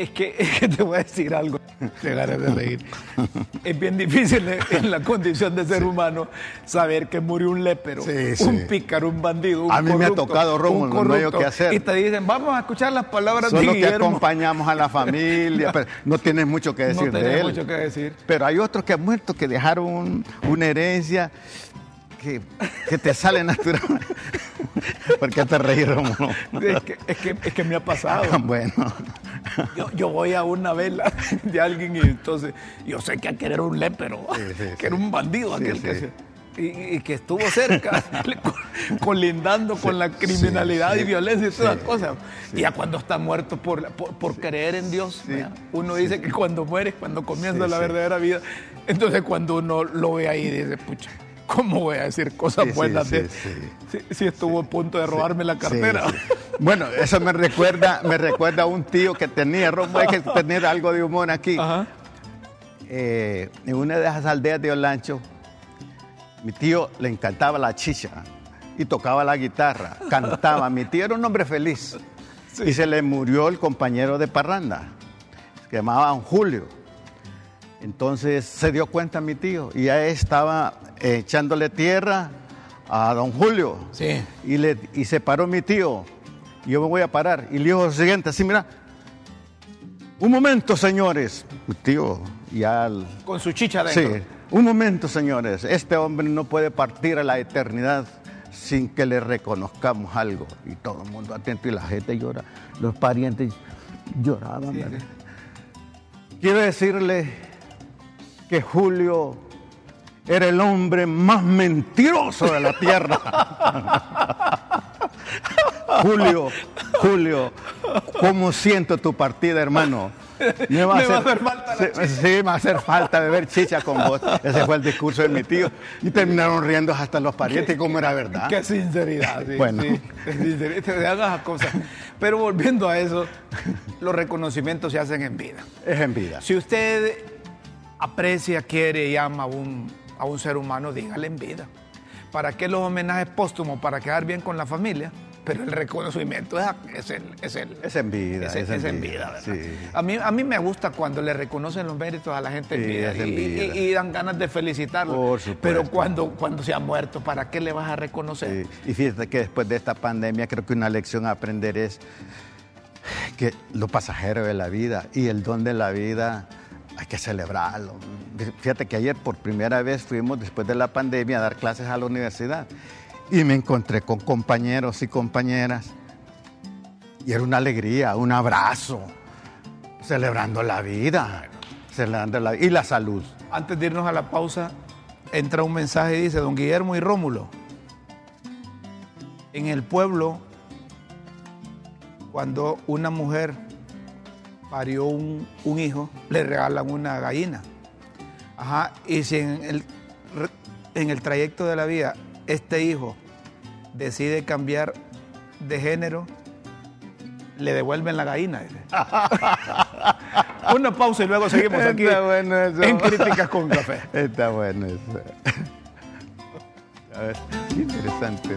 es que, es que te voy a decir algo. Te ganas de reír. Es bien difícil en- la condición de ser humano saber que murió un lépero, Sí, sí. un pícaro, un bandido, un A mí me ha tocado, Rómulo, no hay qué hacer. Y te dicen, vamos a escuchar las palabras son de los que acompañamos a la familia, pero no tienes mucho que decir no de él. mucho que decir. Pero hay otros que han muerto que dejaron un- una herencia que, que te sale natural. ¿Por qué te reí, Rómulo? Es que, es, que, es que me ha pasado. Bueno, Yo, yo voy a una vela de alguien y entonces yo sé que aquel era un lépero, Sí, sí, que sí. era un bandido aquel que se- y, y que estuvo cerca, colindando con la criminalidad sí, y violencia y todas sí, las cosas. Y ya cuando está muerto por, por, por creer en Dios, uno dice que cuando muere es cuando comienza la verdadera vida. Entonces cuando uno lo ve ahí dice, pucha, ¿cómo voy a decir cosas Sí, sí, buenas de sí, si, estuvo a punto de robarme la cartera? Sí, sí. Bueno, eso me recuerda, me recuerda a un tío que tenía, Rómulo, hay que tener algo de humor aquí. Ajá. Eh, en una de esas aldeas de Olancho, mi tío le encantaba la chicha y tocaba la guitarra, cantaba. Mi tío era un hombre feliz. Y se le murió el compañero de parranda, que llamaban Julio. Entonces se dio cuenta mi tío y ya estaba eh, echándole tierra a don Julio. Sí. Y, le, y se paró mi tío. Y yo me voy a parar. Y le dijo lo siguiente, así, mira. Un momento, señores. Mi tío, ya... al- Con su chicha adentro. Sí, un momento, señores. Este hombre no puede partir a la eternidad sin que le reconozcamos algo. Y todo el mundo atento y la gente llora. Los parientes lloraban. Quiero decirle que Julio era el hombre más mentiroso de la tierra. Julio, Julio, ¿cómo siento tu partida, hermano? Me va a hacer falta la sí, sí, me va a hacer falta beber chicha con vos. Ese fue el discurso de mi tío. Y terminaron riendo hasta los parientes, como era verdad. Qué sinceridad, sí. Bueno. sí, sinceridad, te hagas a cosas. Pero volviendo a eso, los reconocimientos se hacen en vida. Es en vida. Si usted aprecia, quiere y ama a un, a un ser humano, dígale en vida. ¿Para qué los homenajes póstumos? Para quedar bien con la familia. Pero el reconocimiento es, es el, es el- Es en vida, es, en en vida, vida, ¿verdad? sí. A, mí, a mí me gusta cuando le reconocen los méritos a la gente en Sí, vida, en y, y- vida. y dan ganas de felicitarlo. Por supuesto. Pero cuando, cuando se ha muerto, ¿para qué le vas a reconocer? Sí, Y fíjate que después de esta pandemia creo que una lección a aprender es que lo pasajero de la vida y el don de la vida hay que celebrarlo. Fíjate que ayer por primera vez fuimos después de la pandemia a dar clases a la universidad. Y me encontré con compañeros y compañeras. Y era una alegría, un abrazo, celebrando la vida, celebrando la y la salud. Antes de irnos a la pausa, entra un mensaje y dice, don Guillermo y Rómulo, en el pueblo, cuando una mujer parió un, un hijo, le regalan una gallina. Ajá, y si en el, en el trayecto de la vida este hijo decide cambiar de género, le devuelven la gallina. Una pausa y luego seguimos aquí Está bueno eso. en Críticas con Café. Está bueno eso. A ver, qué interesante.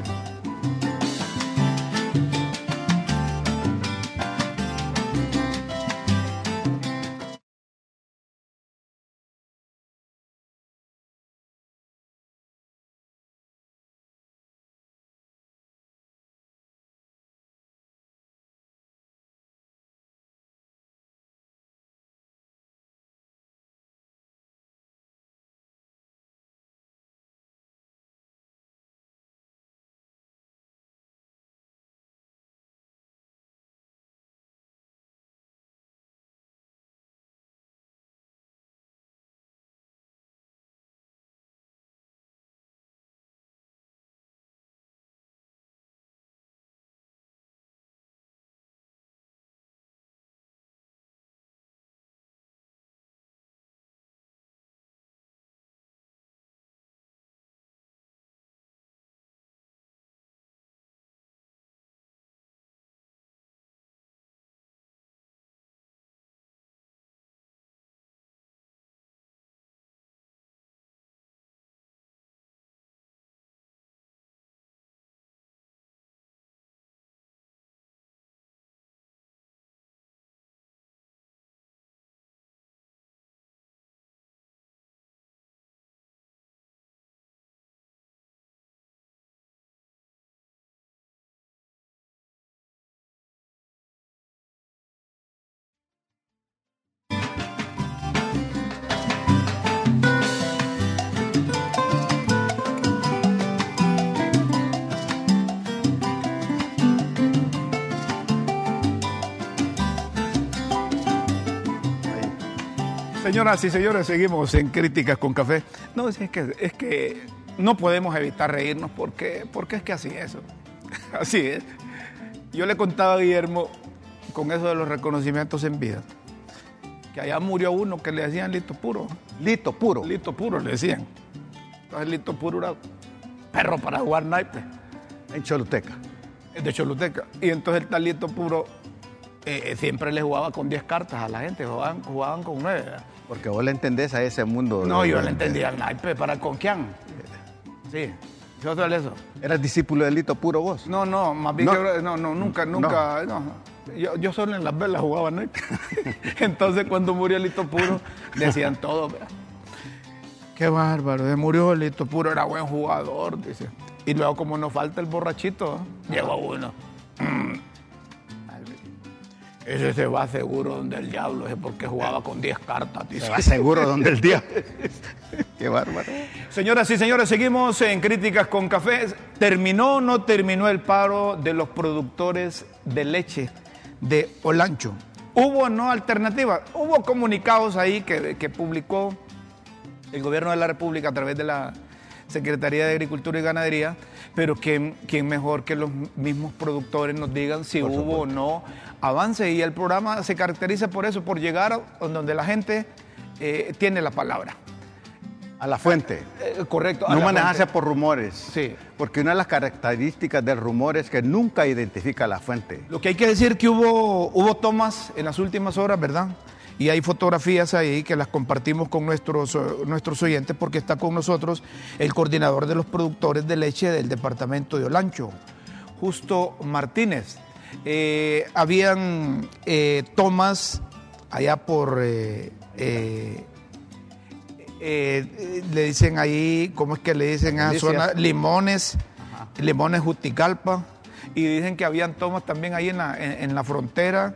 Señoras y señores, seguimos en Críticas con Café. No, es que, es que no podemos evitar reírnos porque, porque es que así es. Así es. Yo le contaba a Guillermo con eso de los reconocimientos en vida, que allá murió uno que le decían lito puro. Lito puro. Lito puro le decían. Entonces lito puro era perro para jugar naipe. En Choluteca. De Choluteca. Y entonces el tal lito puro eh, siempre le jugaba con 10 cartas a la gente, jugaban, jugaban con 9. Porque vos le entendés a ese mundo. No, yo le entendía al naipe, ¿para con quién? Sí, yo eso. ¿Eras discípulo de Lito Puro vos? No, no, más bien no, que, no, no nunca, nunca, no. Yo, yo, solo en las velas jugaba naipe. Entonces cuando murió Lito Puro, decían todo, Qué bárbaro, se murió Lito Puro, era buen jugador, dice. Y luego como nos falta el borrachito, llegó uno. Ese se va seguro donde el diablo, es porque jugaba con 10 cartas. Se va seguro donde el diablo. Qué bárbaro. Señoras y señores, seguimos en Críticas con Café. ¿Terminó o no terminó el paro de los productores de leche de Olancho? ¿Hubo o no alternativa? Hubo comunicados ahí que, que publicó el gobierno de la República a través de la Secretaría de Agricultura y Ganadería, pero ¿quién, mejor que los mismos productores nos digan si hubo o no avance? Y el programa se caracteriza por eso, por llegar a donde la gente eh, tiene la palabra. A la fuente. Eh, eh, correcto. No manejarse por rumores. Sí. Porque una de las características del rumor es que nunca identifica la fuente. Lo que hay que decir que hubo, hubo tomas en las últimas horas, ¿verdad? Y hay fotografías ahí que las compartimos con nuestros, nuestros oyentes porque está con nosotros el coordinador de los productores de leche del departamento de Olancho, Justo Martínez. Eh, habían eh, tomas allá por... Eh, le dicen ahí, ¿cómo es que le dicen a zona? Limones, Limones Justicalpa. Y dicen que habían tomas también ahí en la, en la frontera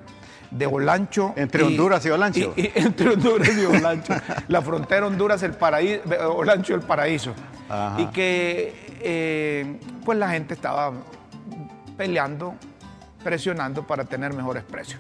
de Olancho. Entre Honduras y Olancho. entre Honduras y Olancho. la frontera Honduras, el paraíso, Olancho, el paraíso. Y que eh, pues la gente estaba peleando, presionando para tener mejores precios.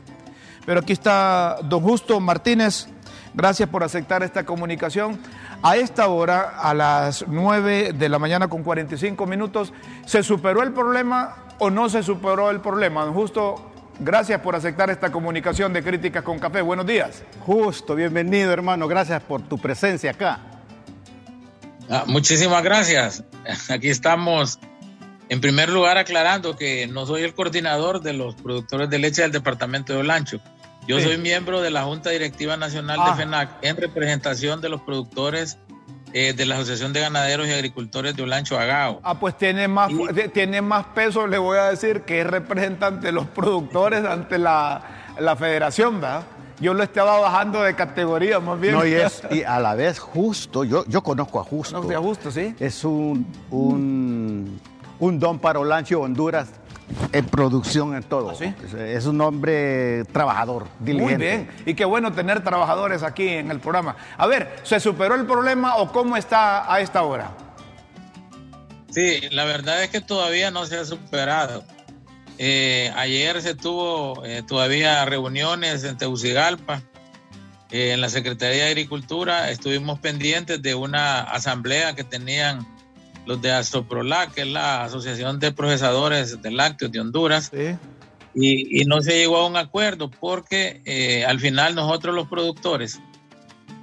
Pero aquí está don Justo Martínez. Gracias por aceptar esta comunicación. A esta hora, a las 9 de la mañana con 45 minutos, ¿se superó el problema o no se superó el problema? Don Justo, Gracias por aceptar esta comunicación de Críticas con Café. Buenos días. Justo, bienvenido hermano. Gracias por tu presencia acá. Ah, muchísimas gracias. Aquí estamos, en primer lugar, aclarando que no soy el coordinador de los productores de leche del departamento de Olancho. Yo soy miembro de la Junta Directiva Nacional de ah. FENAC en representación de los productores eh, de la Asociación de Ganaderos y Agricultores de Olancho Agao. Ah, pues tiene más, tiene más peso, le voy a decir, que es representante de los productores ante la, federación, ¿verdad? Yo lo estaba bajando de categoría más bien. No, y, es, y a la vez justo, yo, yo conozco a Justo. No, a Justo, sí. Es un, un, un don para Olancho Honduras en producción, en todo. ¿Ah, es un hombre trabajador, diligente. Muy bien. Y qué bueno tener trabajadores aquí en el programa. A ver, ¿se superó el problema o cómo está a esta hora? Sí, la verdad es que todavía no se ha superado. Eh, ayer se tuvo eh, todavía reuniones en Tegucigalpa, eh, en la Secretaría de Agricultura. Estuvimos pendientes de una asamblea que tenían los de Asoprolac, que es la Asociación de Procesadores de Lácteos de Honduras, y, no se llegó a un acuerdo porque eh, al final nosotros los productores,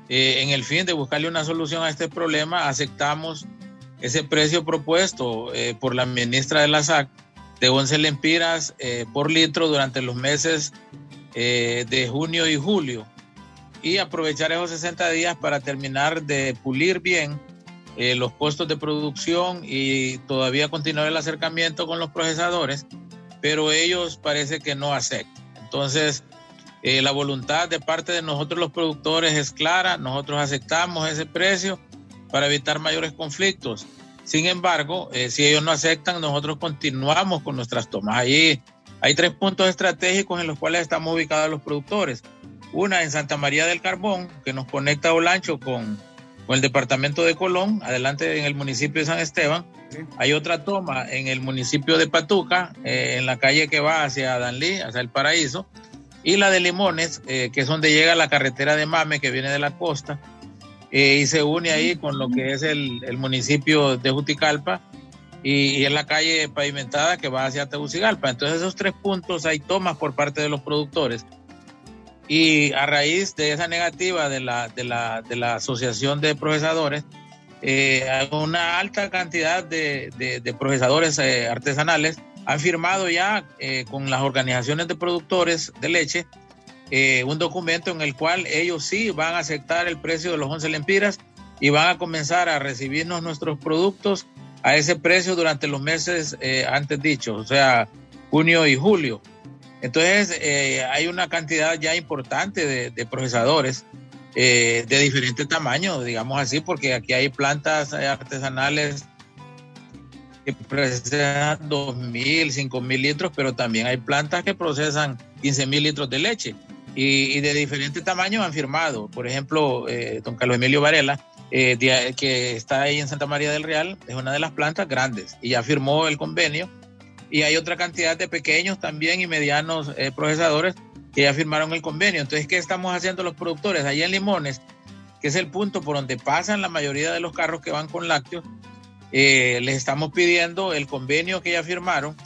eh, en el fin de buscarle una solución a este problema, aceptamos ese precio propuesto eh, por la ministra de la SAC de 11 lempiras por litro durante los meses de junio y julio y aprovechar esos 60 días para terminar de pulir bien eh, los costos de producción y todavía continuar el acercamiento con los procesadores, pero ellos parece que no aceptan. Entonces, eh, la voluntad de parte de nosotros los productores es clara, nosotros aceptamos ese precio para evitar mayores conflictos. Sin embargo, eh, si ellos no aceptan, nosotros continuamos con nuestras tomas. Allí hay tres puntos estratégicos en los cuales estamos ubicados los productores. Una en Santa María del Carbón, que nos conecta a Olancho con, con el departamento de Colón, adelante en el municipio de San Esteban. Hay otra toma en el municipio de Patuca, eh, en la calle que va hacia Danlí, hacia el Paraíso. y la de Limones, que es donde llega la carretera de Mame, que viene de la costa, y se une ahí con lo que es el, el municipio de Juticalpa y, es la calle pavimentada que va hacia Tegucigalpa. Entonces esos tres puntos hay tomas por parte de los productores y a raíz de esa negativa de la, de la, de la Asociación de Procesadores, eh, una alta cantidad de, de, procesadores eh, artesanales han firmado ya eh, con las organizaciones de productores de leche un documento en el cual ellos sí van a aceptar el precio de los 11 lempiras y van a comenzar a recibirnos nuestros productos a ese precio durante los meses antes dichos, o sea, junio y julio. Entonces, eh, hay una cantidad ya importante de, procesadores eh, de diferentes tamaños, digamos así, porque aquí hay plantas artesanales que procesan 2.000, 5.000 litros, pero también hay plantas que procesan 15.000 litros de leche y, de diferentes tamaños han firmado. Por ejemplo, don Carlos Emilio Varela eh, que está ahí en Santa María del Real, es una de las plantas grandes y ya firmó el convenio. Y hay otra cantidad de pequeños también y medianos eh, procesadores que ya firmaron el convenio. Entonces, ¿qué estamos haciendo los productores? Allí en Limones, que es el punto por donde pasan la mayoría de los carros que van con lácteos, eh, les estamos pidiendo el convenio que ya firmaron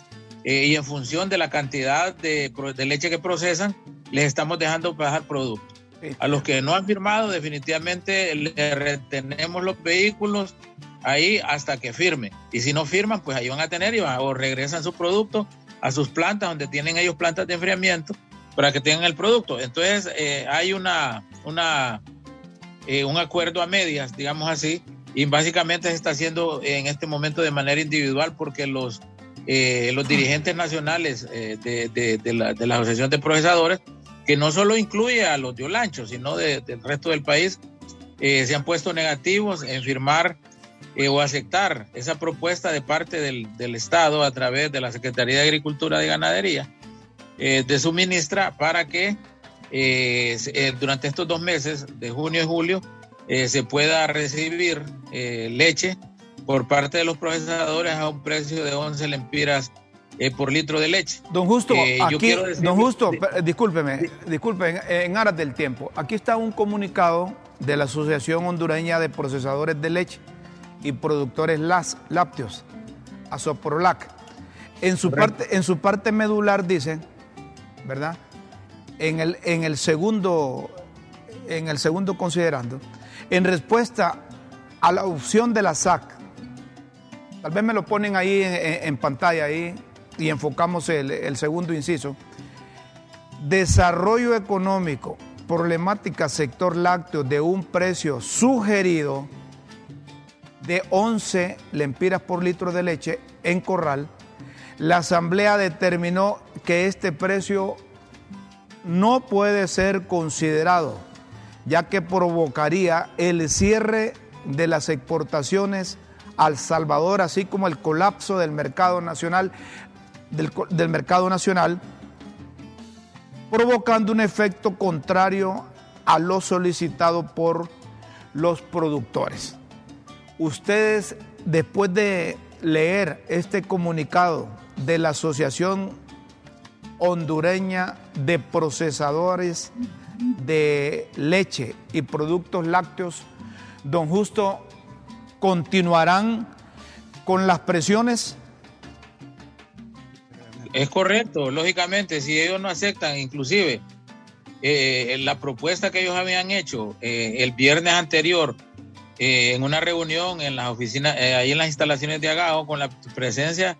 y en función de la cantidad de, de leche que procesan, les estamos dejando pasar productos. A los que no han firmado, definitivamente le retenemos los vehículos ahí hasta que firmen. Y si no firman, pues ahí van a tener y o regresan su producto a sus plantas, donde tienen ellos plantas de enfriamiento, para que tengan el producto. Entonces, eh, hay una, una, eh, un acuerdo a medias, digamos así, y básicamente se está haciendo en este momento de manera individual porque los, eh, los dirigentes nacionales de, la, de la Asociación de Procesadores que no solo incluye a los de Olancho, sino del resto del país, eh, se han puesto negativos en firmar eh, o aceptar esa propuesta de parte del, Estado a través de la Secretaría de Agricultura y Ganadería, eh, de su ministra, para que durante estos dos meses, de junio y julio, se pueda recibir leche por parte de los procesadores a un precio de 11 lempiras eh, por litro de leche. Don Justo, eh, aquí, don Justo, discúlpeme, disculpen, en aras del tiempo. Aquí está un comunicado de la Asociación Hondureña de Procesadores de Leche y Productores Lácteos, ASOPROLAC. En su, parte, en su parte medular dicen, ¿verdad? En el, en el segundo, en el segundo considerando, en respuesta a la opción de la SAC, tal vez me lo ponen ahí en, en pantalla ahí, y enfocamos el, segundo inciso, desarrollo económico, problemática sector lácteo de un precio sugerido de 11 lempiras por litro de leche en corral, la Asamblea determinó que este precio no puede ser considerado, ya que provocaría el cierre de las exportaciones al Salvador, así como el colapso del mercado nacional del, mercado nacional, provocando un efecto contrario a lo solicitado por los productores. Ustedes, después de leer este comunicado de la Asociación Hondureña de Procesadores de Leche y Productos Lácteos, don Justo, continuarán con las presiones es correcto, lógicamente, si ellos no aceptan, inclusive eh, la propuesta que ellos habían hecho eh, el viernes anterior eh, en una reunión en las oficinas, ahí en las instalaciones de Agajo, con la presencia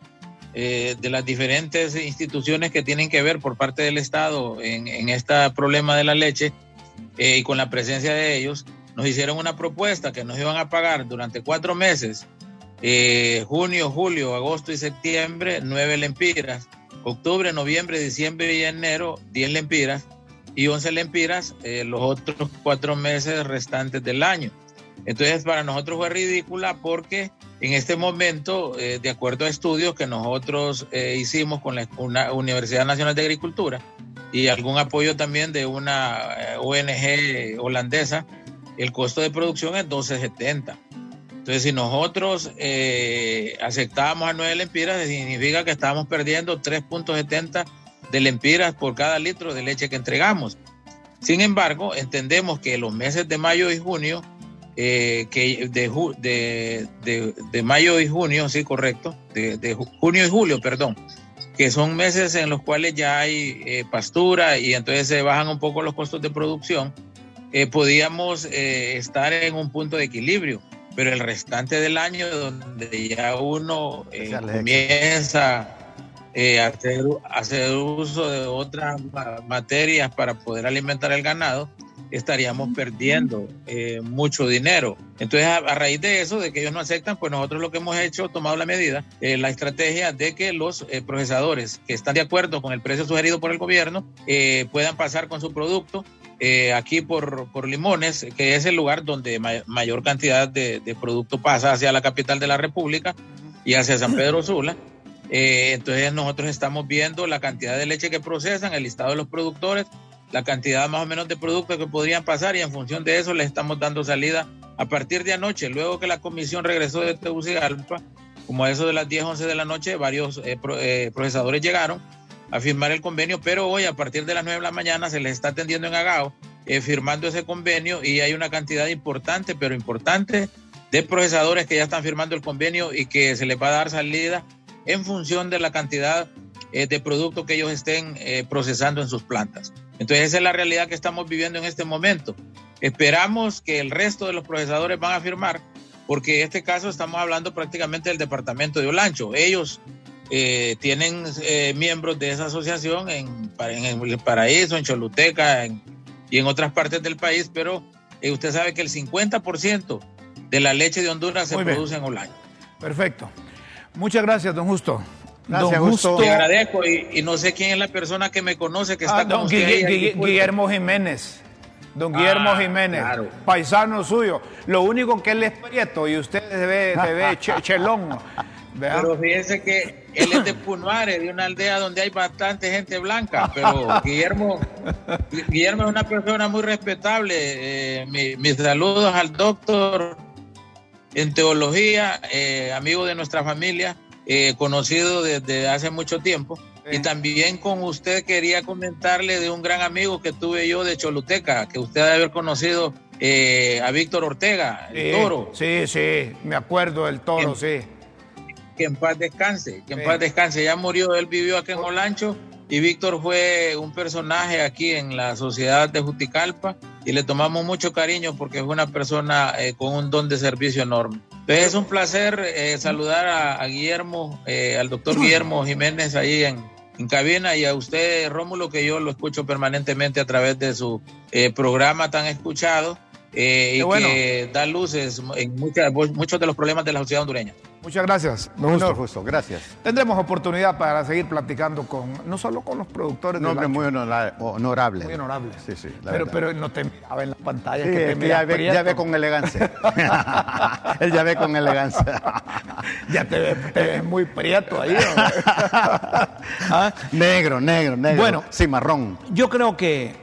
de las diferentes instituciones que tienen que ver por parte del Estado en, en este problema de la leche y con la presencia de ellos, nos hicieron una propuesta que nos iban a pagar durante cuatro meses, junio, julio, agosto y septiembre, nueve lempiras octubre, noviembre, diciembre y enero 10 lempiras y 11 lempiras eh, los otros cuatro meses restantes del año. Entonces para nosotros fue ridícula porque en este momento, eh, de acuerdo a estudios que nosotros eh, hicimos con la Universidad Nacional de Agricultura y algún apoyo también de una ONG holandesa, el costo de producción es 12.70. Entonces, si nosotros eh, aceptábamos a 9 lempiras, significa que estábamos perdiendo 3.70 de lempiras por cada litro de leche que entregamos. Sin embargo, entendemos que los meses de mayo y junio, eh, que de, de, mayo y junio, sí, correcto, de, junio y julio, perdón, que son meses en los cuales ya hay eh, pastura y entonces se bajan un poco los costos de producción, eh, podíamos estar en un punto de equilibrio, pero el restante del año donde ya uno comienza eh, hacer, hacer uso de otras materias para poder alimentar el ganado, estaríamos perdiendo eh, mucho dinero. Entonces, a, raíz de eso, de que ellos no aceptan, pues nosotros lo que hemos hecho, tomado la medida, eh, la estrategia de que los procesadores que están de acuerdo con el precio sugerido por el gobierno puedan pasar con su producto aquí por, por, Limones, que es el lugar donde mayor cantidad de, de producto pasa hacia la capital de la República y hacia San Pedro Sula. Eh, entonces nosotros estamos viendo la cantidad de leche que procesan, el listado de los productores, la cantidad más o menos de productos que podrían pasar y en función de eso les estamos dando salida a partir de anoche, luego que la comisión regresó de Tegucigalpa, como a eso de las 10, 11 de la noche, varios eh, eh, procesadores llegaron a firmar el convenio, pero hoy a partir de las 9 de la mañana se les está atendiendo en Agao, firmando ese convenio y hay una cantidad importante, pero importante, de procesadores que ya están firmando el convenio y que se les va a dar salida en función de la cantidad eh, de producto que ellos estén eh, procesando en sus plantas. Entonces esa es la realidad que estamos viviendo en este momento. Esperamos que el resto de los procesadores van a firmar, porque en este caso estamos hablando prácticamente del departamento de Olancho. Ellos eh, tienen miembros de esa asociación en, en, el Paraíso, en Choluteca y en otras partes del país, pero usted sabe que el 50% de la leche de Honduras se produce en Olancho. Perfecto. Muchas gracias, don Justo. Gracias, don Justo. Te agradezco y, no sé quién es la persona que me conoce que está ah, con usted Guillermo Jiménez. Don Guillermo ah, Jiménez, paisano suyo. Lo único que él es prieto y usted se ve, se ve chelón. Pero fíjense que él es de Punuare, de una aldea donde hay bastante gente blanca, pero Guillermo, Guillermo es una persona muy respetable. Eh, mis saludos al doctor en teología, eh, amigo de nuestra familia, eh, conocido desde hace mucho tiempo. Y también con usted quería comentarle de un gran amigo que tuve yo de Choluteca, que usted debe haber conocido eh, a Víctor Ortega, el toro. Sí, sí, me acuerdo del toro, sí. Que en paz descanse, que en paz descanse. Ya murió, él vivió aquí en Olancho y Víctor fue un personaje aquí en la sociedad de Juticalpa y le tomamos mucho cariño porque es una persona eh, con un don de servicio enorme. Entonces es un placer eh, saludar a, Guillermo, eh, al doctor Guillermo Jiménez ahí en, en, cabina y a usted, Rómulo, que yo lo escucho permanentemente a través de su programa tan escuchado y que da luces en muchos de los problemas de la sociedad hondureña. Muchas gracias. Don Justo, justo, gracias. Tendremos oportunidad para seguir platicando con, no solo con los productores. No, muy honorable. Muy honorable. Sí, sí. Pero, pero no te miraba en la pantalla. que te ya, ve, ya, ve, con elegancia. Él ya ve con elegancia. ya te ves, muy prieto ahí. ¿Ah? Negro, negro, negro. Bueno, sí, marrón. Yo creo que,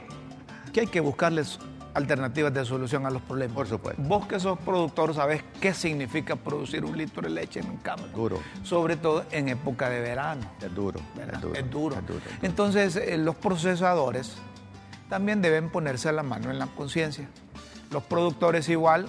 que hay que buscarles alternativas de solución a los problemas. Por supuesto. Vos que sos productor sabes qué significa producir un litro de leche en un campo. Duro. Sobre todo en época de verano. Es duro. Es duro. Entonces, eh, los procesadores también deben ponerse la mano en la conciencia. Los productores igual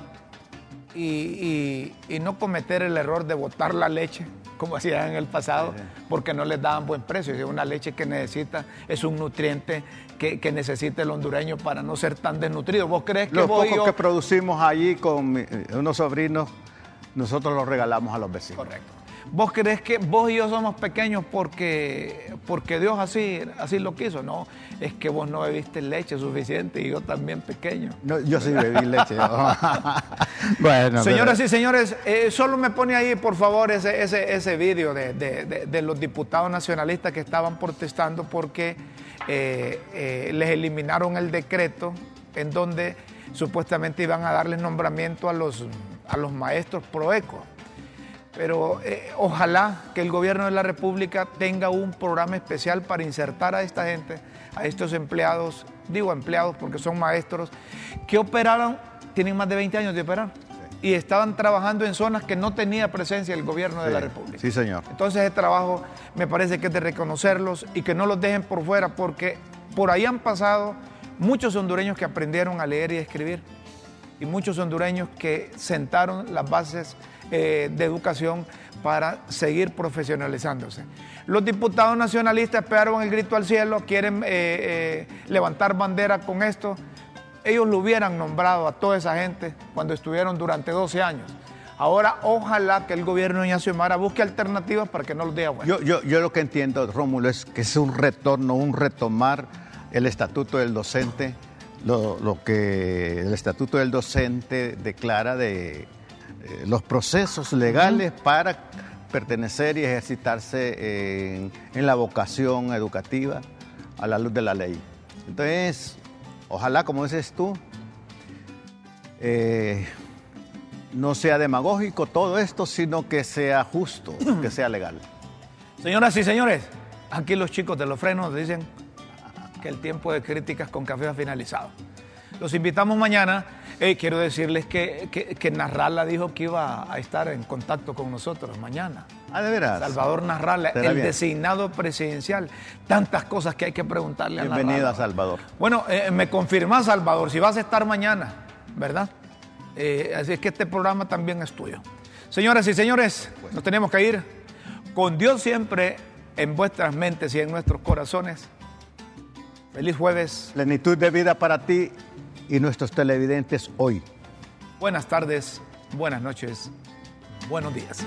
y, no cometer el error de botar la leche como hacían en el pasado, porque no les daban buen precio. Es una leche que necesita, es un nutriente que, necesita el hondureño para no ser tan desnutrido. ¿Vos crees que Los pocos que producimos allí con unos sobrinos, nosotros los regalamos a los vecinos. Correcto. ¿Vos crees que vos y yo somos pequeños porque, porque Dios así, así lo quiso? No, es que vos no bebiste leche suficiente y yo también pequeño. No, yo sí bebí leche. bueno, Señoras y señores, eh, solo me pone ahí, por favor, ese, ese, ese vídeo de, de, los diputados nacionalistas que estaban protestando porque eh, eh, les eliminaron el decreto en donde supuestamente iban a darle nombramiento a los, a los maestros proecos. Pero eh, ojalá que el gobierno de la República tenga un programa especial para insertar a esta gente, a estos empleados, digo empleados porque son maestros, que operaron, tienen más de 20 años de operar. Y estaban trabajando en zonas que no tenía presencia el gobierno de la República. sí, señor. Entonces ese trabajo me parece que es de reconocerlos y que no los dejen por fuera porque por ahí han pasado muchos hondureños que aprendieron a leer y a escribir y muchos hondureños que sentaron las bases eh, de educación para seguir profesionalizándose. Los diputados nacionalistas pegaron el grito al cielo, quieren eh, eh, levantar bandera con esto. Ellos lo hubieran nombrado a toda esa gente cuando estuvieron durante 12 años. Ahora, ojalá que el gobierno de Ignacio Mara busque alternativas para que no los deje afuera. Yo, yo, yo lo que entiendo, Rómulo, es que es un retorno, un retomar el estatuto del docente, lo, lo que el estatuto del docente declara de eh, los procesos legales para pertenecer y ejercitarse en, en la vocación educativa a la luz de la ley. Entonces, ojalá, como dices tú, eh, no sea demagógico todo esto, sino que sea justo, que sea legal. Señoras y señores, aquí los chicos de los frenos dicen que el tiempo de críticas con café ha finalizado. Los invitamos mañana. Eh, quiero decirles que, que, que Narrala dijo que iba a estar en contacto con nosotros mañana. Ah, de veras. Salvador Narrala, el bien. designado presidencial. Tantas cosas que hay que preguntarle a Bienvenido a Salvador. Bueno, eh, me confirma Salvador, si vas a estar mañana, ¿verdad? Eh, así es que este programa también es tuyo. Señoras y señores, nos tenemos que ir con Dios siempre en vuestras mentes y en nuestros corazones. Feliz jueves, Plenitud de vida para ti y nuestros televidentes hoy. buenas tardes, buenas noches, buenos días.